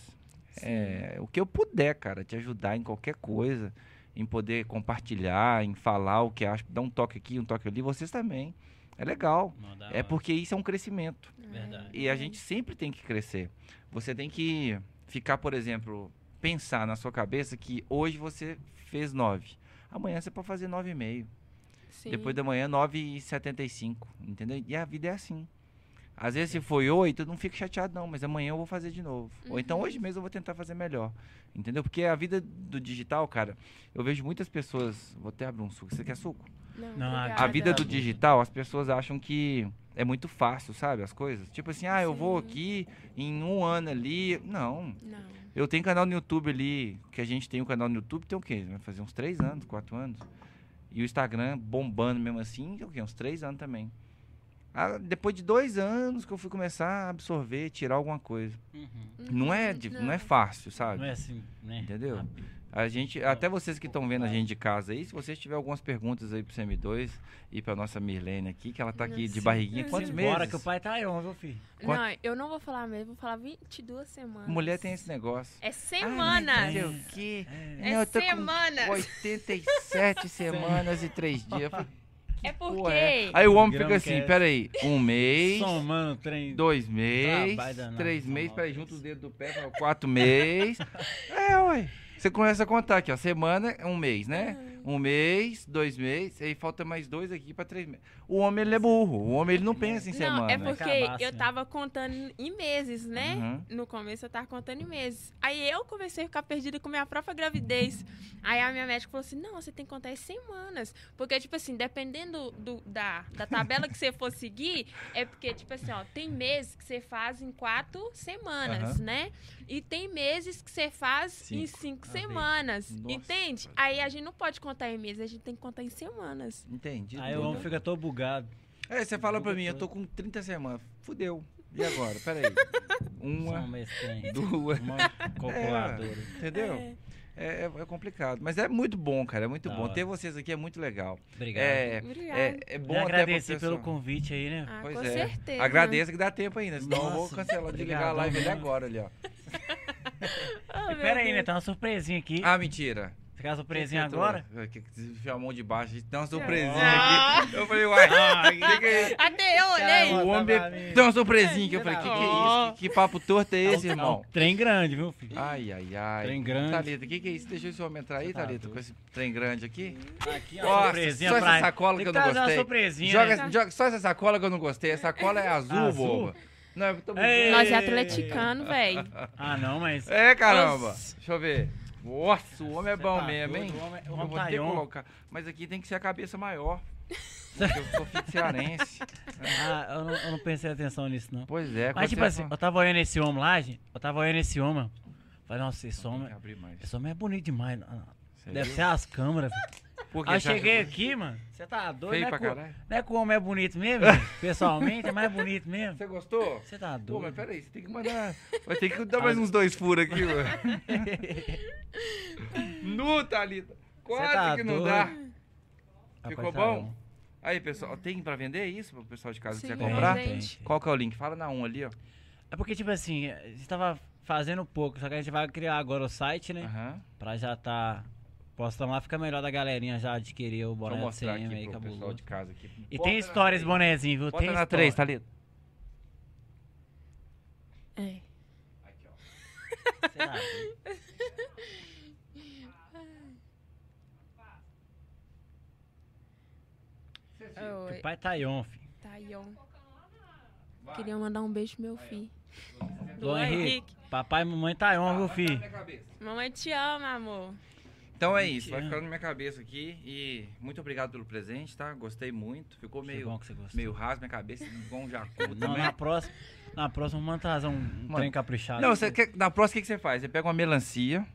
É, o que eu puder, cara, te ajudar em qualquer coisa, em poder compartilhar, em falar o que acha, dar um toque aqui, um toque ali, vocês também. É legal. É hora. porque isso é um crescimento. Verdade. E a gente sempre tem que crescer. Você tem que ficar, por exemplo, pensar na sua cabeça que hoje você fez 9. Amanhã você pode fazer 9,5. Sim. Depois da manhã, 9h75. Entendeu? E a vida é assim. Às vezes, se foi 8, não fica chateado, não, mas amanhã eu vou fazer de novo. Ou então Uhum. hoje mesmo eu vou tentar fazer melhor. Entendeu? Porque a vida do digital, cara, eu vejo muitas pessoas. Vou até abrir um suco. Você quer suco? Não, Não, a- vida do digital, as pessoas acham que é muito fácil, sabe? As coisas. Tipo assim, ah, eu vou Sim. aqui em um ano ali. Não. Não. Eu tenho canal no YouTube ali, que a gente tem um canal no YouTube, tem o quê? Vai fazer uns três anos, quatro anos. E o Instagram bombando mesmo assim, tem o quê? Uns três anos também. Ah, depois de dois anos que eu fui começar a absorver, tirar alguma coisa. Uhum. Não é, di- não é fácil, sabe? Não é assim, né? Entendeu? Rápido. A gente, até vocês que estão vendo a gente de casa aí, se vocês tiverem algumas perguntas aí pro CM2 e pra nossa Mirlene aqui, que ela tá aqui de barriguinha, quantos Bora meses? que o pai tá on, viu, filho? Quanto- Não, eu não vou falar mesmo, vou falar 22 semanas. Mulher tem esse negócio. É semanas. não sei o quê. É Não, eu tô com semanas. 87 semanas e 3 dias. Eu falei, É porque. é? Aí o homem fica assim, que é- peraí, um mês, Somando o trem. dois meses, Trabalho danado, três meses, nove peraí, junta os dedos do pé, fala, quatro meses. É, ué. Você começa a contar aqui, ó, semana é um mês, né? Um mês, dois meses, aí falta mais dois aqui pra três meses. O homem, ele é burro, o homem, ele não pensa em Não, semana. é porque Acabasse, eu né? tava contando em meses, né? Uhum. No começo eu tava contando em meses. Aí eu comecei a ficar perdida com minha própria gravidez. Aí a minha médica falou assim: não, você tem que contar em semanas. Porque, tipo assim, dependendo do, da, da tabela que você for seguir, é porque, tipo assim, ó, tem meses que você faz em quatro semanas, Aham. né? E tem meses que você faz em Cinco. cinco Ah, semanas. Nossa. Entende? Aí a gente não pode contar em meses, a gente tem que contar em semanas. Entendi. Aí o homem fica todo bugado. É, você fala pra mim, eu tô com 30 semanas. Fudeu. E agora? Peraí. Uma, duas. Uma calculadora. Entendeu? É. É, é- é complicado. Mas é muito bom, cara. É muito Da bom. hora. Ter vocês aqui é muito legal. Obrigado. É, Obrigada. é, é bom até agradecer pelo convite aí, né? Ah, Pois com é. certeza. Agradeço que dá tempo ainda, senão eu vou Nossa, cancelar, desligar a obrigadão live ali mesmo. agora ali, ó. Meu Pera aí, né? Tem uma surpresinha aqui. Ah, mentira. Surpresinha Quem que agora? entrou? Que que enfiou a mão de baixo, tem uma surpresinha Ah. aqui. Eu falei, uai, que que é isso? Até eu olhei. O homem pra mim. tem uma surpresinha que eu falei, que que é isso? Que, que papo torto é esse, É um irmão? trem grande, viu, filho? Ai, ai, ai. Trem grande. Thalita, o que, que é isso? Deixa esse homem entrar aí, tá Thalita, com esse trem grande aqui. Aqui, ó, Nossa, surpresinha só essa sacola que eu não gostei. surpresinha, Joga, né? joga só essa sacola que eu não gostei. Essa sacola é azul, Azul? boba. Não, eu tô Ei. Nós é atleticano, velho. Ah, não, mas... É, caramba. Deixa eu ver. Nossa, o homem é Cê bom tá mesmo, hein? o homem- o Eu homem vou tá ter que colocar. Mas aqui tem que ser a cabeça maior. Porque eu sou filho cearense. Ah, eu não, eu não pensei atenção nisso, não. Pois é. Mas, tipo assim, fala- eu tava olhando esse homem lá, gente. Eu tava olhando esse homem. Falei, nossa, esse homem, esse homem é bonito demais. Deve ser as câmeras, velho. Por que Aí cheguei que- aqui, mano. Você tá doido, Feio não é, pra que, o- caralho. não é que o homem é bonito mesmo, pessoalmente, é mais bonito mesmo. Você gostou? Você tá Pô, mas doido. peraí, você tem que mandar. Vai ter que dar mais uns dois furos aqui, mano. nu, Thalita. Quase tá que não doido. dá. Rapaz, Ficou tá bom? Aí, pessoal, tem pra vender isso pro pessoal de casa que Sim, quiser Tem, comprar? tem. gente. Qual que é o link? Fala na 1 ali, ó. É porque, tipo assim, a gente tava fazendo pouco, só que a gente vai criar agora o site, né? Aham. Pra já tá postando lá, fica melhor da galerinha já adquirir o boné do mostrar CM aí, aqui pessoal cabuloso. de casa aqui. E Bota tem na histórias, três. bonezinho, viu? Bota tem na 3, história. Thalita. É. Aqui, ó. Viu? Oi. O pai tá on, filho. Tá aí, ó. Queria mandar um beijo pro meu filho. Dom Henrique. papai e mamãe tá on, viu, filho? Mamãe te ama, amor. Então é isso, vai ficando na minha cabeça aqui. E muito obrigado pelo presente, tá? Gostei muito. Ficou Que meio, bom que você gostou. meio raso minha cabeça, igual um jacu Não, também. na próxima, na próxima vamos trazer um, um Mano, trem caprichado. Não, você quer, na próxima o que, que você faz? Você pega uma melancia,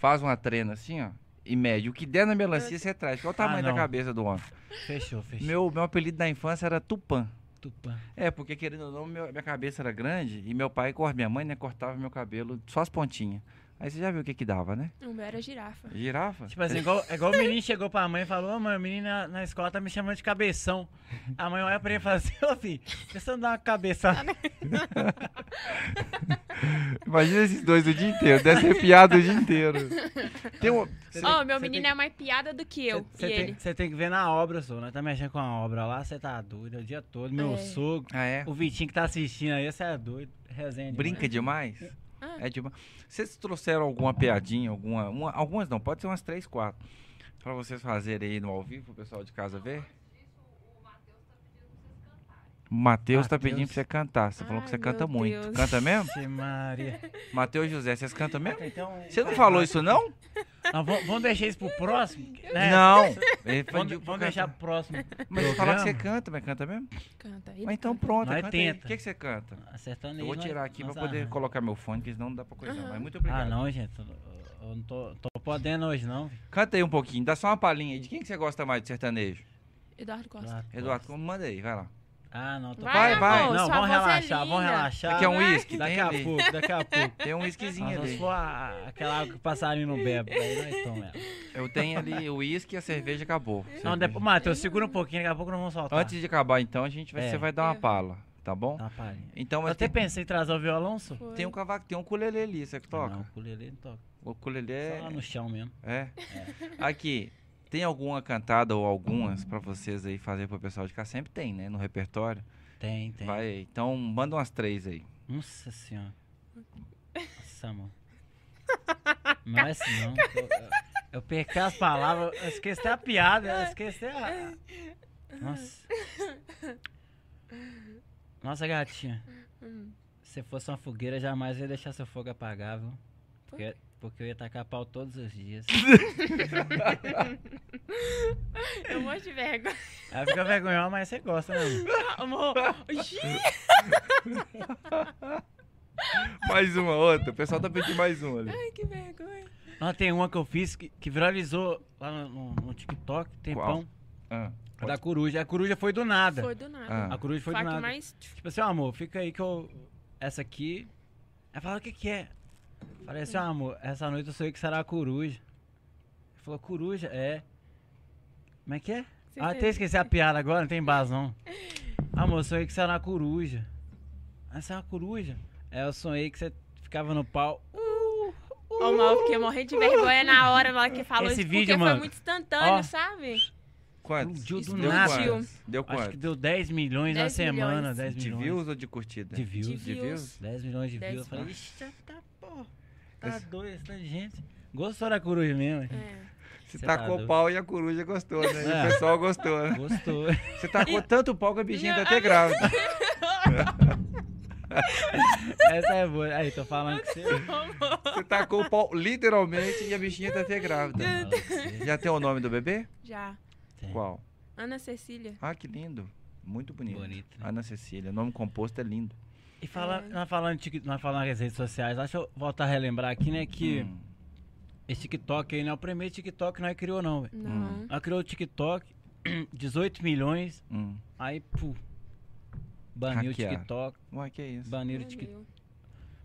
faz uma trena assim, ó, e mede. O que der na melancia você traz. Qual o tamanho da não. cabeça do homem? Fechou, fechou. Meu, meu apelido da infância era Tupã. Tupã. É, porque querendo ou não, meu- minha cabeça era grande e meu pai, cor- minha mãe, né, cortava meu cabelo só as pontinhas. Aí você já viu o que que dava, né? O meu era girafa. Girafa? Tipo assim, igual, é igual o menino chegou pra mãe e falou, ô mãe, o menino na, na escola tá me chamando de cabeção. A mãe olha pra ele e fala assim, ô filho, deixa eu dar uma cabeçada. Imagina esses dois o dia inteiro, deve ser piada o dia inteiro. Tem um... Você Ó, tem- meu você menino tem- é mais piada do que eu. Você e tem, ele. você tem que ver na obra, só. Nós tá mexendo com a obra lá, você tá doido, é o dia todo. Meu É. sogro, Ah, é? o Vitinho que tá assistindo aí, você é doido. Resenha Brinca demais. demais? É demais. Vocês trouxeram alguma piadinha, alguma. uma- algumas não, pode ser umas três, quatro. Pra vocês fazerem aí no ao vivo, pro pessoal de casa ver. Matheus tá pedindo pra você cantar. Você falou que Ai, você canta meu muito. Deus. Canta mesmo? Ixi, Maria. Matheus e José, vocês cantam mesmo? Então, Você não falou isso, não? Não, vamos, deixar isso pro próximo? né? Não. Ele Vamos, vamos deixar pro próximo. Mas você falar que você canta, mas canta mesmo? Canta. Mas então pronto, canta aí. tenta. O que, que você canta? Acertando Eu vou tirar aqui pra poder colocar meu fone, que senão não dá pra coisar. Mas muito obrigado. Ah, não, gente. Eu, não tô, tô podendo hoje, não. Canta aí um pouquinho, dá só uma palhinha aí. De quem que você gosta mais de sertanejo? Eduardo Costa. Eduardo Eduardo, manda aí, vai lá. Ah, não. Tô Vai, vai. amor, Não, sua vamos voz é relaxar, vamos linda. relaxar. Aqui é um vai. uísque, Daqui tem a ali. pouco, daqui a pouco. Tem um whiskyzinho se ali. for a- aquela água que o passarinho não bebe, aí nós tomamos ela. Eu tenho ali o uísque e a cerveja acabou. Não, Cerveja. depois, Matheus, segura um pouquinho, daqui a pouco nós vamos soltar. Antes de acabar, então, a gente vai, É. você vai dar uma É. pala, tá bom? Dá uma palhinha. Então, Eu mas até tem, pensei em trazer o violão, só. Tem um cavaco, tem um ukulele ali, você que toca? Não, o ukulele não toca. O ukulele é... Só lá no chão mesmo. É. Aqui, tem alguma cantada ou algumas pra vocês aí fazer pro pessoal de cá? Sempre tem, né? No repertório. Tem, tem. Vai aí. Então, manda umas três aí. Nossa senhora. Nossa, mano. Não é assim, não. Eu, eu, as palavras, eu esqueci a piada, eu esqueci a... Nossa. Nossa, gatinha. Hum. Se fosse uma fogueira, jamais ia deixar seu fogo apagar, viu? Porque, porque eu ia tacar pau todos os dias. Eu vou de vergonha. Aí fica vergonhosa, mas você gosta, né? amor? Mais uma, outra. O pessoal tá pedindo mais uma ali. Ai, que vergonha. Não, tem uma que eu fiz que, que viralizou lá no, no- no TikTok, tempão. Ah, A da coruja. A coruja foi do nada. Foi do nada. Ah. A coruja foi do nada. mais... Tipo assim, ó, amor, fica aí que eu. Essa aqui. Ela falou, o que que é? Falei assim, ó, amor, essa noite eu sei que será a coruja. Ele falou, coruja? É. Como é que é? Você Ah, até esqueci a piada agora, não tem base não. Amor, eu sonhei que você era uma coruja. Ah, você é uma coruja? É, eu sonhei que você ficava no pau. Uh, Ô, mal, eu fiquei morrendo de vergonha na hora na hora que falou Esse isso, vídeo, porque mano, foi muito instantâneo, ó. sabe? Quantos? Explodiu do Deu nada. quantos? Deu Acho que deu 10 milhões na 10 semana. milhões. 10 De milhões. views ou de curtida? De views. De De views. views? 10 milhões de 10 views. Eu falei, ixi, tá, pô. Tá Esse- doido, esse tanto de gente. Gostou da coruja mesmo, hein? É. Você tá tacou doido. pau e a coruja gostou, né? E É. o pessoal gostou, né? Gostou. Você tacou tanto pau que a bichinha tá até a- grávida. Essa é boa. Aí, tô falando que você. Você tacou o pau literalmente e a bichinha tá até grávida. Nossa, Já tem o nome do bebê? Já. tem. Qual? Ana Cecília. Ah, que lindo. Muito bonito. Bonito, né? Ana Cecília. O nome composto é lindo. E fala, É. nós falando, nós falando nas redes sociais, deixa eu voltar a relembrar aqui, né, que Hum. esse TikTok aí não é o primeiro TikTok que nós criou, não, velho. Não. Nós criou o TikTok, 18 milhões, Hum. aí, pu, baniu Hackear. o TikTok, Ué, que é isso? baniu o TikTok,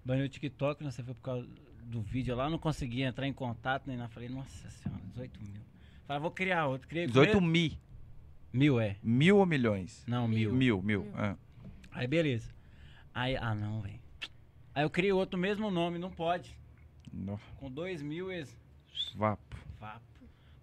baniu o TikTok, não sei, foi por causa do vídeo lá, não conseguia entrar em contato, nem nada, falei, nossa senhora, 18 mil. Falei, vou criar outro, criei 18 primeiro- mil. mil, é, Mil ou milhões? não, mil. Mil, mil. Mil. Ah. Aí beleza. Aí, ah não, velho. Aí eu criei outro mesmo nome, não pode. No- Com dois mil eles. Vapo. Vapo.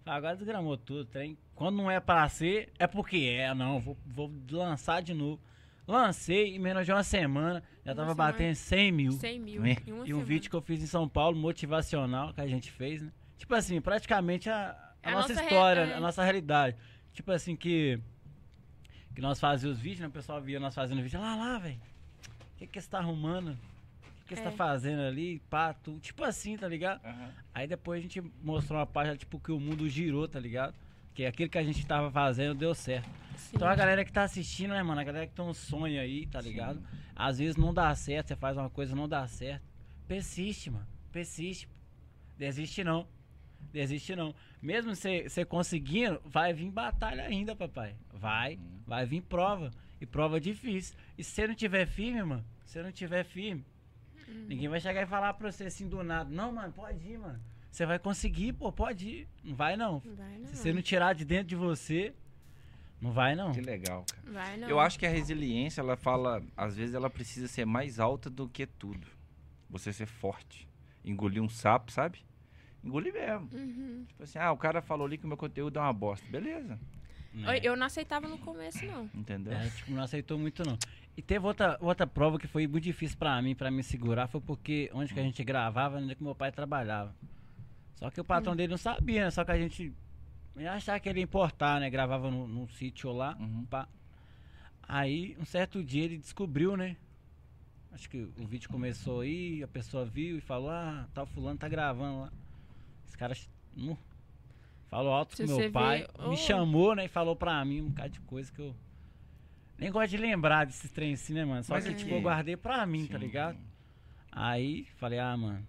Agora desgramou tudo, trem. Quando não é pra ser, é porque é, não. Vou, vou lançar de novo. Lancei em menos de uma semana, já Uma tava semana. batendo 100 mil. 100 mil. É. em uma E um semana. vídeo que eu fiz em São Paulo, motivacional, que a gente fez, né? Tipo assim, praticamente a, a A nossa, nossa história, é. a nossa realidade. Tipo assim, que. Que nós fazíamos os vídeos, né? O pessoal via nós fazendo vídeo. Lá, lá, velho. O que, que você tá arrumando? O que, que você É. tá fazendo ali? Pá, tu. Tipo assim, tá ligado? Aí depois a gente mostrou uma página, tipo, que o mundo girou, tá ligado? Que aquilo que a gente tava fazendo deu certo. Sim. Então a galera que tá assistindo, né, mano? A galera que tem um sonho aí, tá ligado? Às vezes não dá certo, você faz uma coisa não dá certo. Persiste, mano. Persiste. Desiste não. Desiste não. Mesmo você você conseguindo, vai vir batalha ainda, papai. Vai. Vai vir prova. E prova difícil. E se você não tiver firme, mano, se você não tiver firme, ninguém vai chegar e falar pra você assim do nada. Não, mano, pode ir, mano. Você vai conseguir, pô, pode ir. Não vai não. Não vai não. Se você não tirar de dentro de você, não vai não. Que legal, cara. Vai não. Eu acho que a resiliência, ela fala, às vezes ela precisa ser mais alta do que tudo. Você ser forte. Engolir um sapo, sabe? Engolir mesmo. Uhum. Tipo assim, ah, o cara falou ali que o meu conteúdo é uma bosta. Beleza. Né? Eu não aceitava no começo, não. Entendeu? É, tipo, não aceitou muito não. E teve outra, outra prova que foi muito difícil pra mim, pra me segurar, foi porque onde que a gente gravava, onde que meu pai trabalhava. Só que o patrão dele não sabia, né? Só que a gente achava que ele ia importar, né? Gravava num, num sítio lá. Uhum. pá. Aí, um certo dia ele descobriu, né? Acho que o vídeo começou aí, a pessoa viu e falou, ah, tal fulano tá gravando lá. Esse cara falou alto Se com meu pai, vê- me Oh. chamou, né? E falou pra mim um bocado de coisa que eu. Nem gosto de lembrar desses trem assim, né, mano? Só Mas que, é tipo, eu guardei pra mim, tá Sim. ligado? Aí, falei, ah, mano.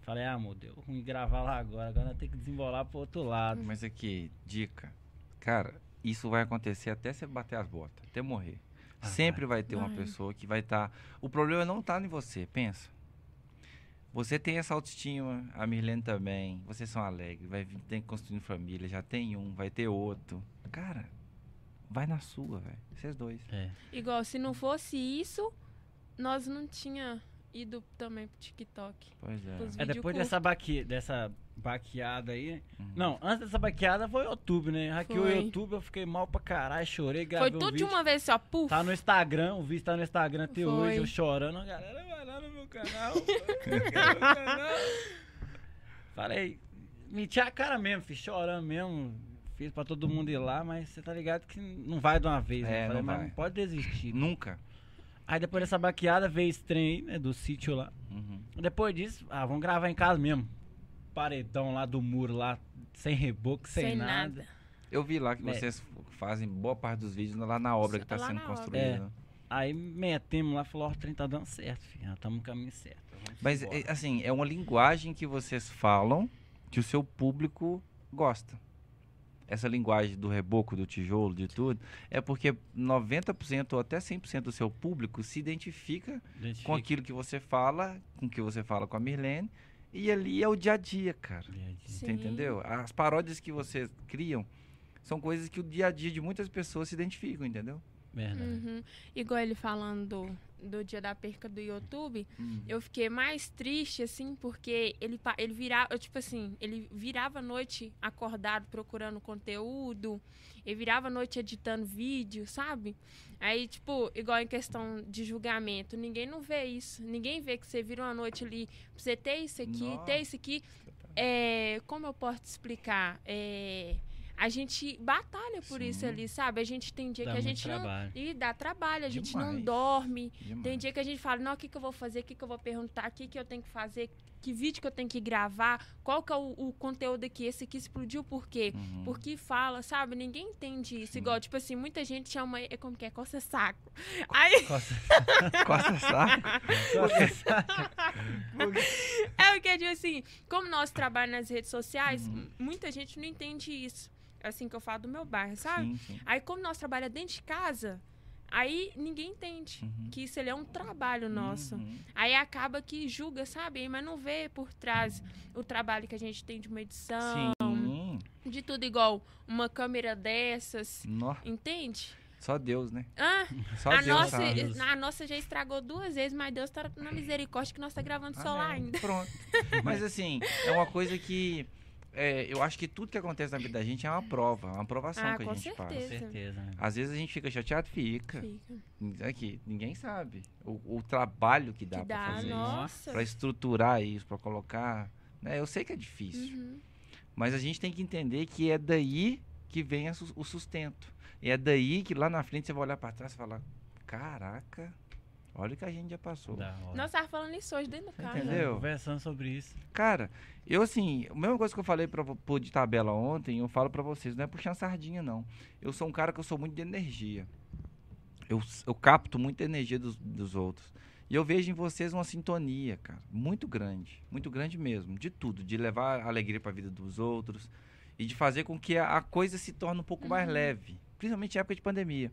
Falei, ah, amor, deu ruim gravar lá agora, agora tem que desembolar pro outro lado. Mas aqui, dica. Cara, isso vai acontecer até você bater as botas, até morrer. Ah, Sempre vai ter uma Vai. pessoa que vai estar. O problema não tá em você, pensa. Você tem essa autoestima, a Mirlene também. Vocês são alegres, vai vir, tem construindo família, já tem um, vai ter outro. Cara, vai na sua, velho. Vocês dois. É. Igual, se não fosse isso, nós não tinha ido também pro TikTok. Pois é. É, depois curto. dessa, baque, dessa baqueada aí. Uhum. Não, antes dessa baqueada foi o YouTube, né? Hackeou o. YouTube, eu fiquei mal pra caralho, chorei, gravei Foi um tudo de vídeo. uma vez só, puf. Tá no Instagram, o vídeo tá no Instagram até Foi. hoje, eu chorando. A galera vai lá no meu canal. vai lá no meu canal. Falei, meti a cara mesmo, fiz chorando mesmo. Fiz pra todo mundo ir lá, mas você tá ligado que não vai de uma vez, né? É, Falei, não não pode desistir. Nunca. Aí depois dessa baqueada veio esse trem aí, né? Do sítio lá. Uhum. Depois disso, ah, vamos gravar em casa mesmo. Paredão lá do muro lá, sem reboco, sem, Sem nada. nada. Eu vi lá que É. vocês fazem boa parte dos vídeos lá na obra que tá Lá sendo construída. Aí metemos lá, falou, ó, o trem tá dando certo, filho. Estamos no caminho certo. vamos Mas, embora." é, assim, é uma linguagem que vocês falam que o seu público gosta. Essa linguagem do reboco, do tijolo, de tudo, é porque 90% ou até 100% do seu público se identifica Identifica. com aquilo que você fala, com o que você fala com a Mirlene, e ali é o dia a dia, cara. Você Sim. entendeu? As paródias que vocês criam são coisas que o dia a dia de muitas pessoas se identificam, entendeu? Verdade. Uhum. Igual ele falando do, do dia da perca do YouTube, eu fiquei mais triste, assim, porque ele, ele virava, eu, tipo assim, ele virava a noite acordado procurando conteúdo, ele virava a noite editando vídeo, sabe? Aí, tipo, igual em questão de julgamento, ninguém não vê isso. Ninguém vê que você vira uma noite ali pra você ter isso aqui, Nossa. ter isso aqui. É, como eu posso te explicar? É, a gente batalha por isso Sim. ali, sabe? A gente tem dia Dá que a gente não. trabalho. E dá trabalho, a gente não Demais. dorme. Demais. Tem dia que a gente fala, não, o que, que eu vou fazer, o que, que eu vou perguntar, o que, que eu tenho que fazer, que vídeo que eu tenho que gravar, qual que é o, o conteúdo aqui, esse aqui explodiu por quê? Uhum. Por que fala, sabe? Ninguém entende isso. Sim. Igual, tipo assim, muita gente chama, é como que é, coça saco. Aí, Costa saco. costa saco. é o que, tipo assim, como nosso trabalho nas redes sociais, Uhum. muita gente não entende isso. Assim que eu falo do meu bairro, sabe? Sim, sim. Aí, como nós trabalhamos dentro de casa, aí ninguém entende Uhum. que isso ele é um trabalho nosso. Uhum. Aí acaba que julga, sabe? Mas não vê por trás o trabalho que a gente tem de uma edição, Sim. de tudo igual uma câmera dessas. Nó, Entende? Só Deus, né? Ah, Só a, Deus nossa. Deus. a nossa já estragou duas vezes, mas Deus tá na misericórdia que nós tá gravando solar Amém. ainda. Pronto. Mas assim, é uma coisa que é, eu acho que tudo que acontece na vida da gente é uma prova, uma aprovação Ah, que a com gente Com faz. certeza. certeza, né? Às vezes a gente fica chateado, fica. Fica. Aqui, ninguém sabe. O, o trabalho que dá que pra dá, fazer isso. nossa. Pra estruturar isso, pra colocar. Né? Eu sei que é difícil. Uhum. Mas a gente tem que entender que é daí que vem o sustento. E é daí que lá na frente você vai olhar pra trás e falar: Caraca, olha o que a gente já passou. Nós tava falando isso hoje dentro do carro. entendeu? Conversando sobre isso. Cara, eu assim, a mesma coisa que eu falei pra, pô, de tabela ontem, eu falo pra vocês, não é puxando sardinha, não. Eu sou um cara que eu sou muito de energia. Eu, eu capto muita energia dos, dos outros. E eu vejo em vocês uma sintonia, cara, muito grande. Muito grande mesmo, de tudo. De levar alegria pra vida dos outros. E de fazer com que a, a coisa se torne um pouco mais Uhum. leve. Principalmente em época de pandemia.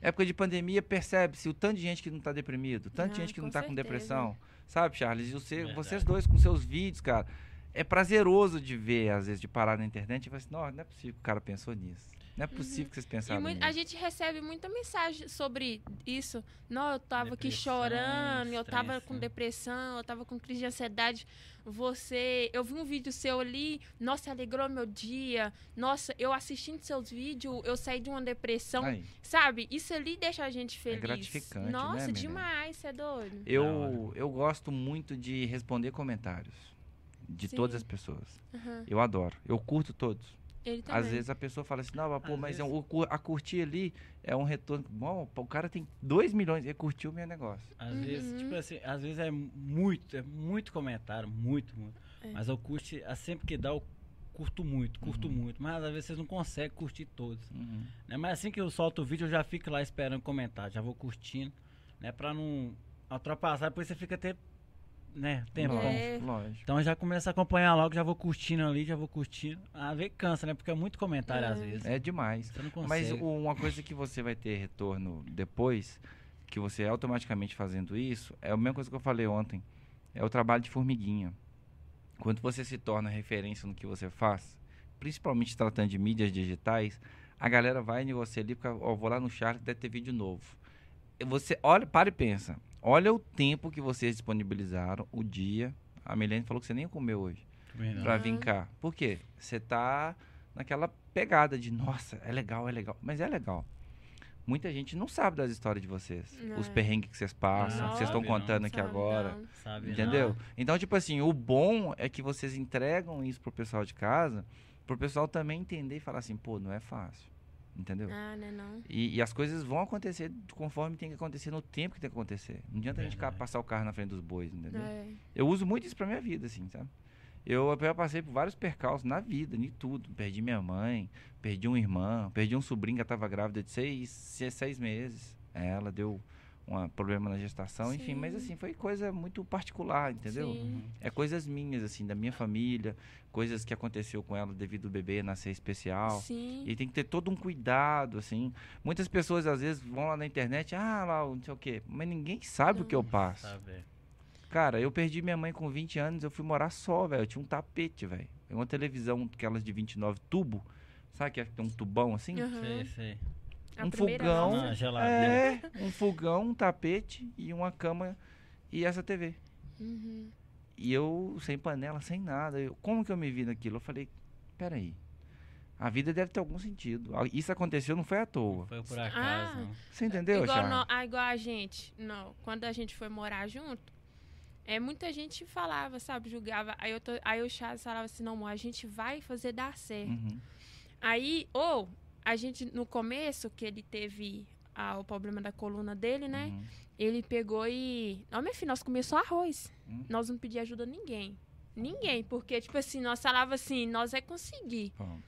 Época de pandemia, percebe-se o tanto de gente que não tá deprimido, o tanto de gente que não tá com certeza. depressão. Sabe, Charles? E você, Verdade. vocês dois com seus vídeos, cara. É prazeroso de ver, às vezes, de parar na internet e falar assim, não, não é possível que o cara pensou nisso. Não é possível que vocês Uhum. Pensaram mui- nisso. a gente recebe muita mensagem sobre isso. Não, eu tava aqui Depressão, chorando, eu tava com né? depressão, eu tava com crise de ansiedade. Você, eu vi um vídeo seu ali, nossa, alegrou meu dia. Nossa, eu assistindo seus vídeos, eu saí de uma depressão. Aí, Sabe? Isso ali deixa a gente feliz. gratificante, né, Nossa, Milene? demais, você é doido. Eu, eu gosto muito de responder comentários de Sim. todas as pessoas. Aham. Eu adoro. Eu curto todos. Ele também. Às vezes a pessoa fala assim, não, mas, pô, Às mas é vezes- um- a curtir ali é um retorno. Bom, o cara tem 2 milhões e curtiu o meu negócio. Às Uhum. vezes, tipo assim, às vezes é muito, é muito comentário, muito, muito. É. Mas eu curto, a sempre que dá, eu curto muito, curto Uhum. muito. Mas às vezes vocês não conseguem curtir todos. Uhum. Né? Mas assim que eu solto o vídeo, eu já fico lá esperando comentar, já vou curtindo, né? Pra não ultrapassar, depois você fica até, né, tempão. É. Lógico, lógico. Então já começo a acompanhar logo, já vou curtindo ali, já vou curtindo. Às vezes cansa, né? Porque é muito comentário às É. vezes. É demais. Você não consegue. Mas uma coisa que você vai ter retorno depois, que você automaticamente fazendo isso, é a mesma coisa que eu falei ontem. É o trabalho de formiguinha. Quando você se torna referência no que você faz, principalmente tratando de mídias digitais, a galera vai em você ali, porque ó, vou lá no Charles, deve ter vídeo novo. E Você olha, para e pensa. Olha o tempo que vocês disponibilizaram, o dia. A Milene falou que você nem comeu hoje não. Aham. vir cá. Por quê? Você tá naquela pegada de, nossa, é legal, é legal. Mas é legal. Muita gente não sabe das histórias de vocês. Os É. perrengues que vocês passam, Não que vocês estão sabe, não. contando aqui Sabe, agora. não. Sabe, Entendeu? Então, tipo assim, o bom é que vocês entregam isso pro pessoal de casa, pro pessoal também entender e falar assim, pô, não é fácil. Entendeu? Ah, né, não. E, e as coisas vão acontecer conforme tem que acontecer no tempo que tem que acontecer. Não adianta a gente ficar, Verdade. passar o carro na frente dos bois, entendeu? É. Eu uso muito isso pra minha vida, assim, sabe? Eu, eu passei por vários percalços na vida, em tudo. Perdi minha mãe, perdi um irmão, perdi um sobrinho que estava grávida de seis, seis meses. Ela deu um problema na gestação, enfim, mas Sim. assim, foi coisa muito particular, entendeu? Sim. Uhum. É coisas minhas, assim, da minha família, coisas que aconteceu com ela devido ao bebê nascer especial. Sim. E tem que ter todo um cuidado, assim. Muitas pessoas, às vezes, vão lá na internet, ah, lá, não sei o quê. Mas ninguém sabe o que eu passo. Sabe? é. Cara, eu perdi minha mãe com 20 anos, eu fui morar só, velho. Eu tinha um tapete, velho. Uma televisão, aquelas de 29 tubo. Sabe que tem um tubão assim? Sei, sei. A um fogão. nossa. Ah. É, um fogão, um tapete e uma cama e essa TV. Uhum. E eu sem panela, sem nada. Eu, como que eu me vi naquilo? Eu falei, peraí. A vida deve ter algum sentido. Ah, Isso aconteceu, não foi à toa. Foi por acaso, Ah. não. Você entendeu, igual, nó- ah, igual a gente. Não, quando a gente foi morar junto, é, muita gente falava, sabe, julgava. Aí, eu tô, aí o Charles falava assim, não, amor, a gente vai fazer dar certo. Uhum. Aí, ou, a gente, no começo, que ele teve ah, o problema da coluna dele, né? uhum. Ele pegou e... Não, meu filho, nós comíamos só arroz. Hum. Nós não pedíamos ajuda a ninguém. Ninguém, porque, tipo assim, nós falava assim, nós é conseguir. Bom,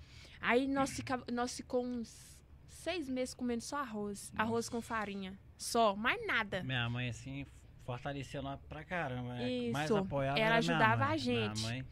Aí nós ficava, nós ficou uns seis meses comendo só arroz. Arroz com farinha. Só, mais nada. Minha mãe, assim, fortaleceu nós pra caramba. Né? Mais Isso. apoiava Ela era minha ajudava mãe. a gente. Minha mãe,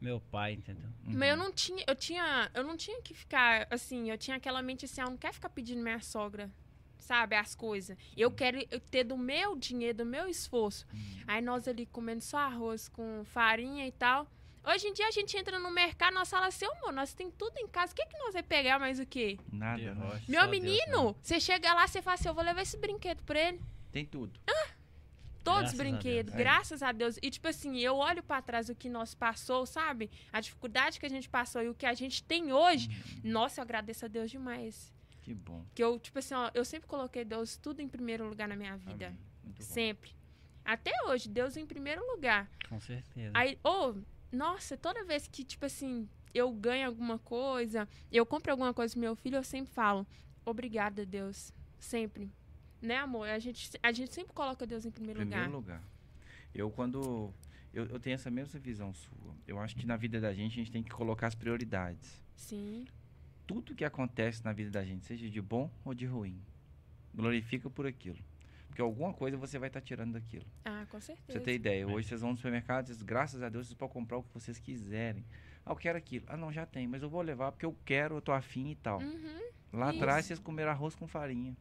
meu pai, entendeu? uhum. Mas eu não tinha, eu tinha, eu não tinha que ficar assim, eu tinha aquela mente assim, eu não quero ficar pedindo minha sogra, sabe, as coisas. Eu quero eu ter do meu dinheiro, do meu esforço. Uhum. Aí nós ali comendo só arroz com farinha e tal. Hoje em dia a gente entra no mercado, nós fala assim, amor, nós tem tudo em casa, o que, que nós vai pegar mais o quê? Nada, né? rocha, Meu Deus menino, mesmo. você chega lá, você fala assim, eu vou levar esse brinquedo pra ele. Tem tudo. Todos Graças os a brinquedos, Deus. É. graças a Deus. E, tipo assim, eu olho pra trás o que nós passou, sabe? A dificuldade que a gente passou e o que a gente tem hoje. Uhum. Nossa, eu agradeço a Deus demais. Que bom. Que eu, tipo assim, ó, eu sempre coloquei Deus tudo em primeiro lugar na minha vida. Sempre. Até hoje, Deus em primeiro lugar. Com certeza. Aí, ou, nossa, toda vez que, tipo assim, eu ganho alguma coisa, eu compro alguma coisa pro meu filho, eu sempre falo, obrigada, Deus. Sempre. Né, amor? A gente, a gente sempre coloca Deus em primeiro, Primeiro lugar. lugar. Eu quando eu, eu tenho essa mesma visão sua. Eu acho que na vida da gente a gente tem que colocar as prioridades. Sim. Tudo que acontece na vida da gente, seja de bom ou de ruim, glorifica por aquilo. Porque alguma coisa você vai estar tirando daquilo. Ah, com Pra certeza. você ter ideia, É. hoje vocês vão no supermercado, vocês, graças a Deus, vocês podem comprar o que vocês quiserem. Ah, eu quero aquilo. Ah, não, já tem, mas eu vou levar porque eu quero, eu tô afim e tal. Uhum, Lá atrás vocês comeram arroz com farinha.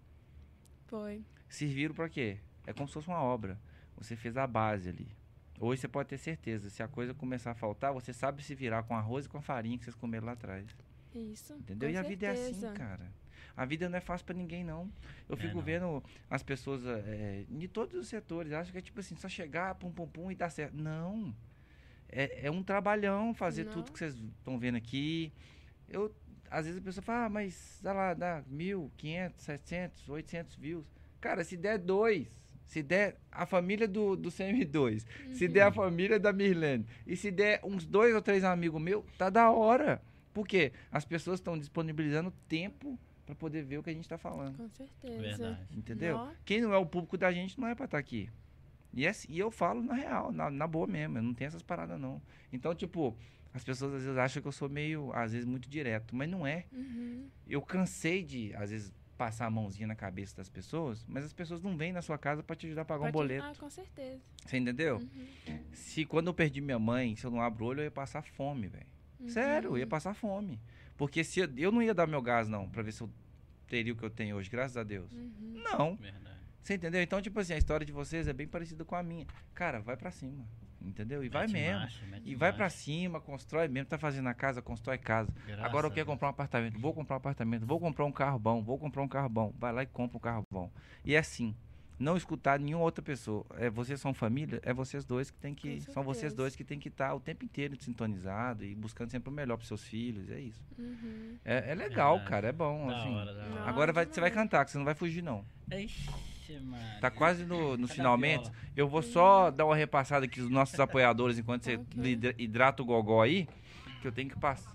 Foi. Serviram pra quê? É como se fosse uma obra. Você fez a base ali. Hoje você pode ter certeza, se a coisa começar a faltar, você sabe se virar com arroz e com a farinha que vocês comeram lá atrás. Isso. Entendeu? com e a vida é assim, certeza. cara. A vida não é fácil pra ninguém, não. Eu É, fico não. vendo as pessoas é, de todos os setores. Acham que é tipo assim, só chegar, pum, pum, pum e dar certo. Não. É, é um trabalhão fazer Não. tudo que vocês estão vendo aqui. Eu, às vezes a pessoa fala, ah, mas, sei lá, dá mil, quinhentos, setecentos, oitocentos views. Cara, se der dois, se der a família do, do CM2, se Uhum. der a família da Mirlene, e se der uns dois ou três amigos meus, tá da hora. Por quê? As pessoas estão disponibilizando tempo para poder ver o que a gente está falando. Com certeza. Verdade. Entendeu? Nó. Quem não é o público da gente não é pra estar aqui. E, é- e eu falo na real, na, na boa mesmo. Eu não tenho essas paradas, não. Então, tipo, as pessoas às vezes acham que eu sou meio, às vezes, muito direto. Mas não é. Uhum. Eu cansei de, às vezes, passar a mãozinha na cabeça das pessoas, mas as pessoas não vêm na sua casa pra te ajudar a pagar um Pode- boleto. Ah, com certeza. Você entendeu? Uhum. Se quando eu perdi minha mãe, se eu não abro o olho, eu ia passar fome, velho. Uhum. Sério, eu ia passar fome. Porque se eu, eu não ia dar meu gás, não, pra ver se eu teria o que eu tenho hoje, graças a Deus. Uhum. Não. Verdade. Você entendeu? Então, tipo assim, a história de vocês é bem parecida com a minha. Cara, vai pra cima. Entendeu? E vai Mete mesmo. E vai pra marcha. cima, constrói mesmo. Tá fazendo a casa, constrói casa. Graças Agora eu quero comprar um apartamento. Vou comprar um apartamento. Vou comprar um carro bom. Vou comprar um carro bom. Vai lá e compra um carro bom. E é assim. Não escutar nenhuma outra pessoa. É, vocês são família, é vocês dois que tem que. São vocês dois que tem que estar o tempo inteiro sintonizado e buscando sempre o melhor pros seus filhos. É isso. Uhum. É, é legal, Verdade. cara. É bom. Assim. hora. Agora vai, você vai cantar, que você não vai fugir, não. Ixi, mano. Tá quase no, nos finalmente. Eu vou só dar uma repassada aqui dos nossos apoiadores enquanto você Ok. hidra- hidrata o gogó aí, que eu tenho que passar.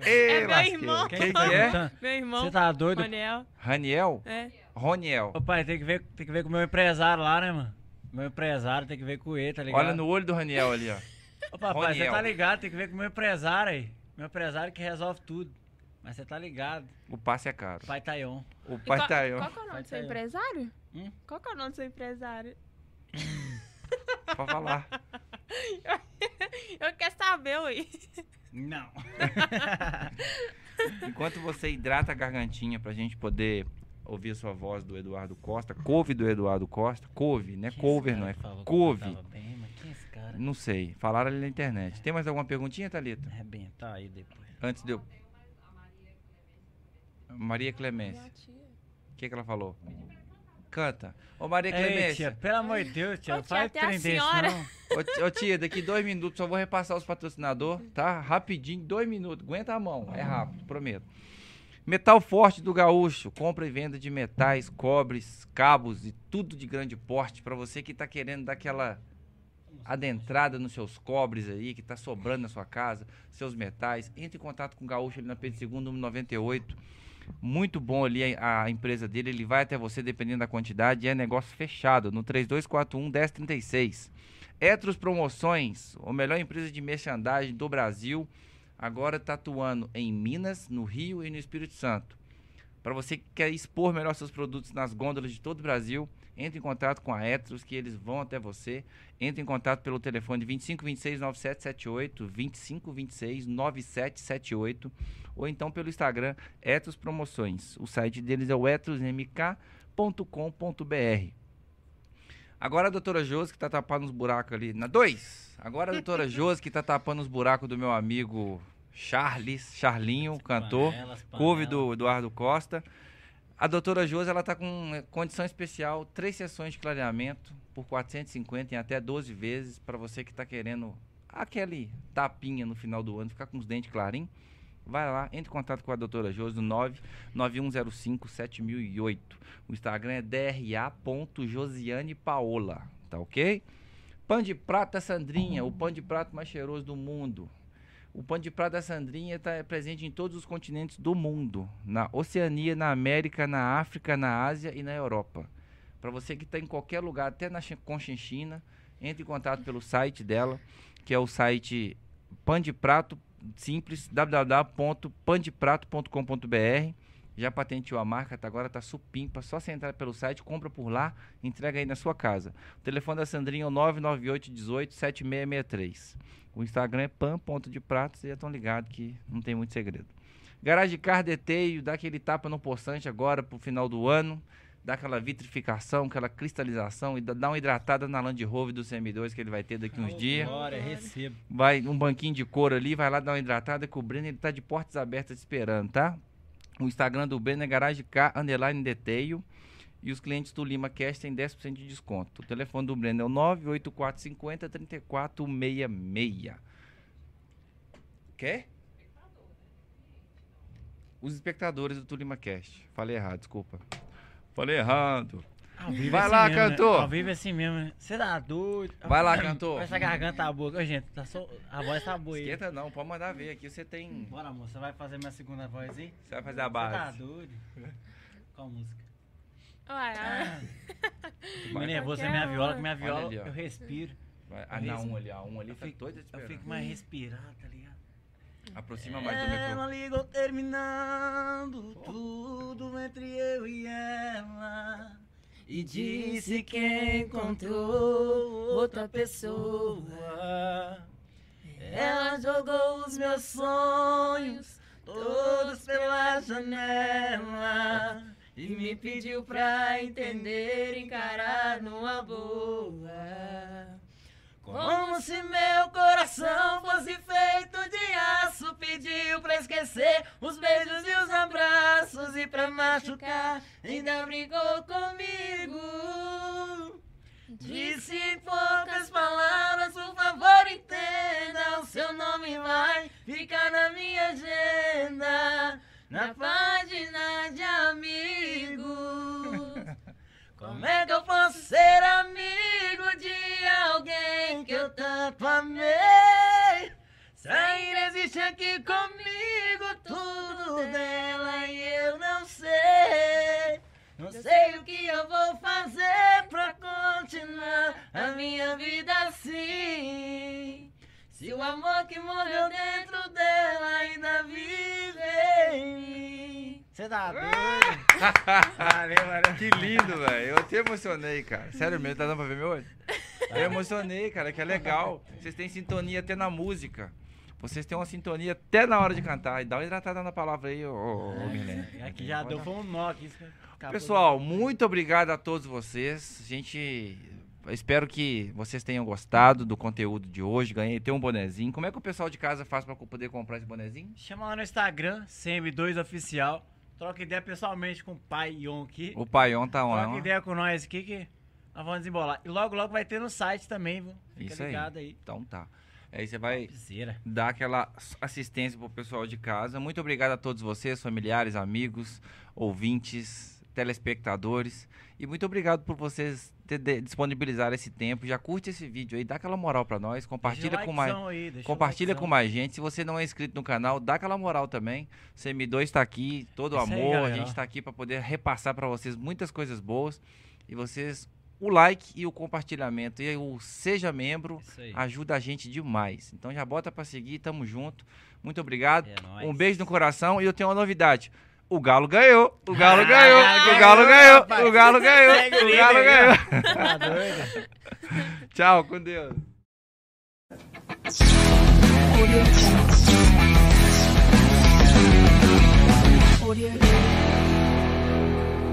Ei, É meu irmão. Quem que tá é? Meu irmão, Você tá doido? Roniel. Raniel? É. Roniel. Ô, pai, tem que, ver, tem que ver com o meu empresário lá, né, mano? Meu empresário tem que ver com ele, tá ligado? Olha no olho do Raniel ali, ó. Ô, papai, você tá ligado, tem que ver com o meu empresário aí. Meu empresário que resolve tudo. Mas você tá ligado. O passe é caro. Pai Tayon. O pai qual, tá aí, ó. qual que é o nome Vai do seu tá aí, ó. empresário? Hum? Qual que é o nome do seu empresário? Pode falar. Eu quero saber, ué. Não. Enquanto você hidrata a gargantinha pra gente poder ouvir a sua voz do Eduardo Costa, couve do Eduardo Costa, couve, é cover, esse não é couve. eu bem, mas quem é esse cara? Não sei, falaram ali na internet. Tem mais alguma perguntinha, Thalita? Arrebentar aí depois. Antes de eu... Maria Clemência, o que, que ela falou? Canta. Ô Maria Ei, tia, Clemência, pelo amor de Deus, tia, Ô, não tia, faz até a trem desse, senhora. não. ô, ti- ô, tia, daqui dois minutos só vou repassar os patrocinadores, tá? Rapidinho, dois minutos. Aguenta a mão, é rápido, prometo. Metal Forte do Gaúcho, compra e venda de metais, cobres, cabos e tudo de grande porte para você que tá querendo dar aquela adentrada nos seus cobres aí, que tá sobrando na sua casa, seus metais. Entre em contato com o Gaúcho ali na Pedro II, número 98. Muito bom ali a, a empresa dele, ele vai até você dependendo da quantidade é negócio fechado no 3241 1036. Etros Promoções, a melhor empresa de merchandising do Brasil, agora está atuando em Minas, no Rio e no Espírito Santo. Para você que quer expor melhor seus produtos nas gôndolas de todo o Brasil, entre em contato com a Etros, que eles vão até você. Entre em contato pelo telefone 2526 9778, 2526 9778, ou então pelo Instagram Etros Promoções. O site deles é o etrosmk.com.br. Agora a doutora Josi que tá tapando os buracos ali. Na 2. Agora a doutora Josi que tá tapando os buracos do meu amigo Charles, Charlinho, cantor. Panelas, Couve do Eduardo Costa. A doutora Josi, ela tá com condição especial, três sessões de clareamento por 450 em até 12 vezes para você que tá querendo aquele tapinha no final do ano, ficar com os dentes clarinhos. Vai lá, entre em contato com a doutora Josi no 99105 7008. O Instagram é dra.josianepaola, tá ok? Pão de prata Sandrinha, o pão de prato mais cheiroso do mundo. O pão de prata da Sandrinha está presente em todos os continentes do mundo. Na Oceania, na América, na África, na Ásia e na Europa. Para você que está em qualquer lugar, até na Chi- Conchinchina, entre em contato pelo site dela, que é o site Pão de Prato Simples, www.pandeprato.com.br. Já patenteou a marca, tá, agora tá supimpa. Só você entrar pelo site, compra por lá, entrega aí na sua casa. O telefone da Sandrinha é o 998 18 7663. O Instagram é pan.depratos, vocês já estão ligados que não tem muito segredo. Garage Car Deteio, dá aquele tapa no poçante agora pro final do ano. Dá aquela vitrificação, aquela cristalização e dá uma hidratada na Land Rover do CM2 que ele vai ter daqui uns Ô, dias. Glória, recebo. Vai um banquinho de couro ali, vai lá dar uma hidratada que o Breno ele tá de portas abertas esperando, tá? O Instagram do Breno é Garage Car Underline Deteio. E os clientes do Lima Cash têm 10% de desconto. O telefone do Breno é o 98450 3466. Quer? Os espectadores do Tulima Cast. Falei errado, desculpa. Falei errado. É Vai assim lá, mesmo, né? cantor. Ao vivo é assim mesmo, né? Você tá doido? Vai lá, cantor. Essa garganta tá boa. Ô, gente, tá só... a voz tá boa aí. Esquenta não, pode mandar ver. Aqui você tem. Bora, amor, você vai fazer minha segunda voz aí? Você vai fazer a Você tá base. doido? Qual música? Uai, ah, Fico nervoso Qualquer minha viola, que minha viola ali, eu respiro. Vai. Ah, não, um ali, ó. Um ali Eu tá fico, doido eu fico mais respirado, tá ligado? Aproxima mais do microfone. Ela ligou terminando tudo entre eu e ela. E disse que encontrou outra pessoa. Ela jogou os meus sonhos todos pela janela. E me pediu pra entender, encarar numa boa. Como se meu coração fosse feito de aço Pediu pra esquecer os beijos e os abraços E pra machucar. Ainda brigou comigo. Disse em poucas palavras, por favor entenda O seu nome vai ficar na minha agenda Na página de amigos. Como é que eu posso tanto amei? Se ainda existe aqui comigo tudo dela e eu não sei. Não sei o que eu vou fazer pra continuar a minha vida assim. Se o amor que morreu dentro dela ainda vive em mim. Você tá doido? valeu, valeu. Que lindo, velho. Eu até emocionei, cara. Sério mesmo, tá dando pra ver meu olho? Eu emocionei, cara, que é legal. Vocês têm sintonia até na música. Vocês têm uma sintonia até na hora de cantar. E dá uma hidratada na palavra aí, ô, ô, ô Milene. Aqui já deu, foi um nó aqui. Pessoal, muito obrigado a todos vocês. A gente. Espero que vocês tenham gostado do conteúdo de hoje. Ganhei tem um bonezinho. Como é que o pessoal de casa faz pra poder comprar esse bonezinho? Chama lá no Instagram, CM2Oficial. Troca ideia pessoalmente com o pai Ion aqui. O Paion tá Troca on. ideia com nós aqui que nós vamos desembolar. E logo, logo vai ter no site também, viu? Fica Isso aí. ligado aí. Então tá. Aí você vai Topzera. dar aquela assistência pro pessoal de casa. Muito obrigado a todos vocês, familiares, amigos, ouvintes, telespectadores. E muito obrigado por vocês disponibilizar esse tempo. Já curte esse vídeo aí, dá aquela moral pra nós, compartilha o com mais. aí, o Compartilha com mais gente. Se você não é inscrito no canal, dá aquela moral também. CM2 tá aqui, todo aí, amor. a galera. gente tá aqui pra poder repassar pra vocês muitas coisas boas. E vocês, o like e o compartilhamento e o seja membro ajuda a gente demais. Então já bota pra seguir, tamo junto. Muito obrigado. É. Um beijo no coração e eu tenho uma novidade. O Galo ganhou, o Galo Ah, ganhou, o Galo ganhou, o Galo ganhou, o Galo aí, ganhou. Tá doido? Tchau, com Deus. Audio.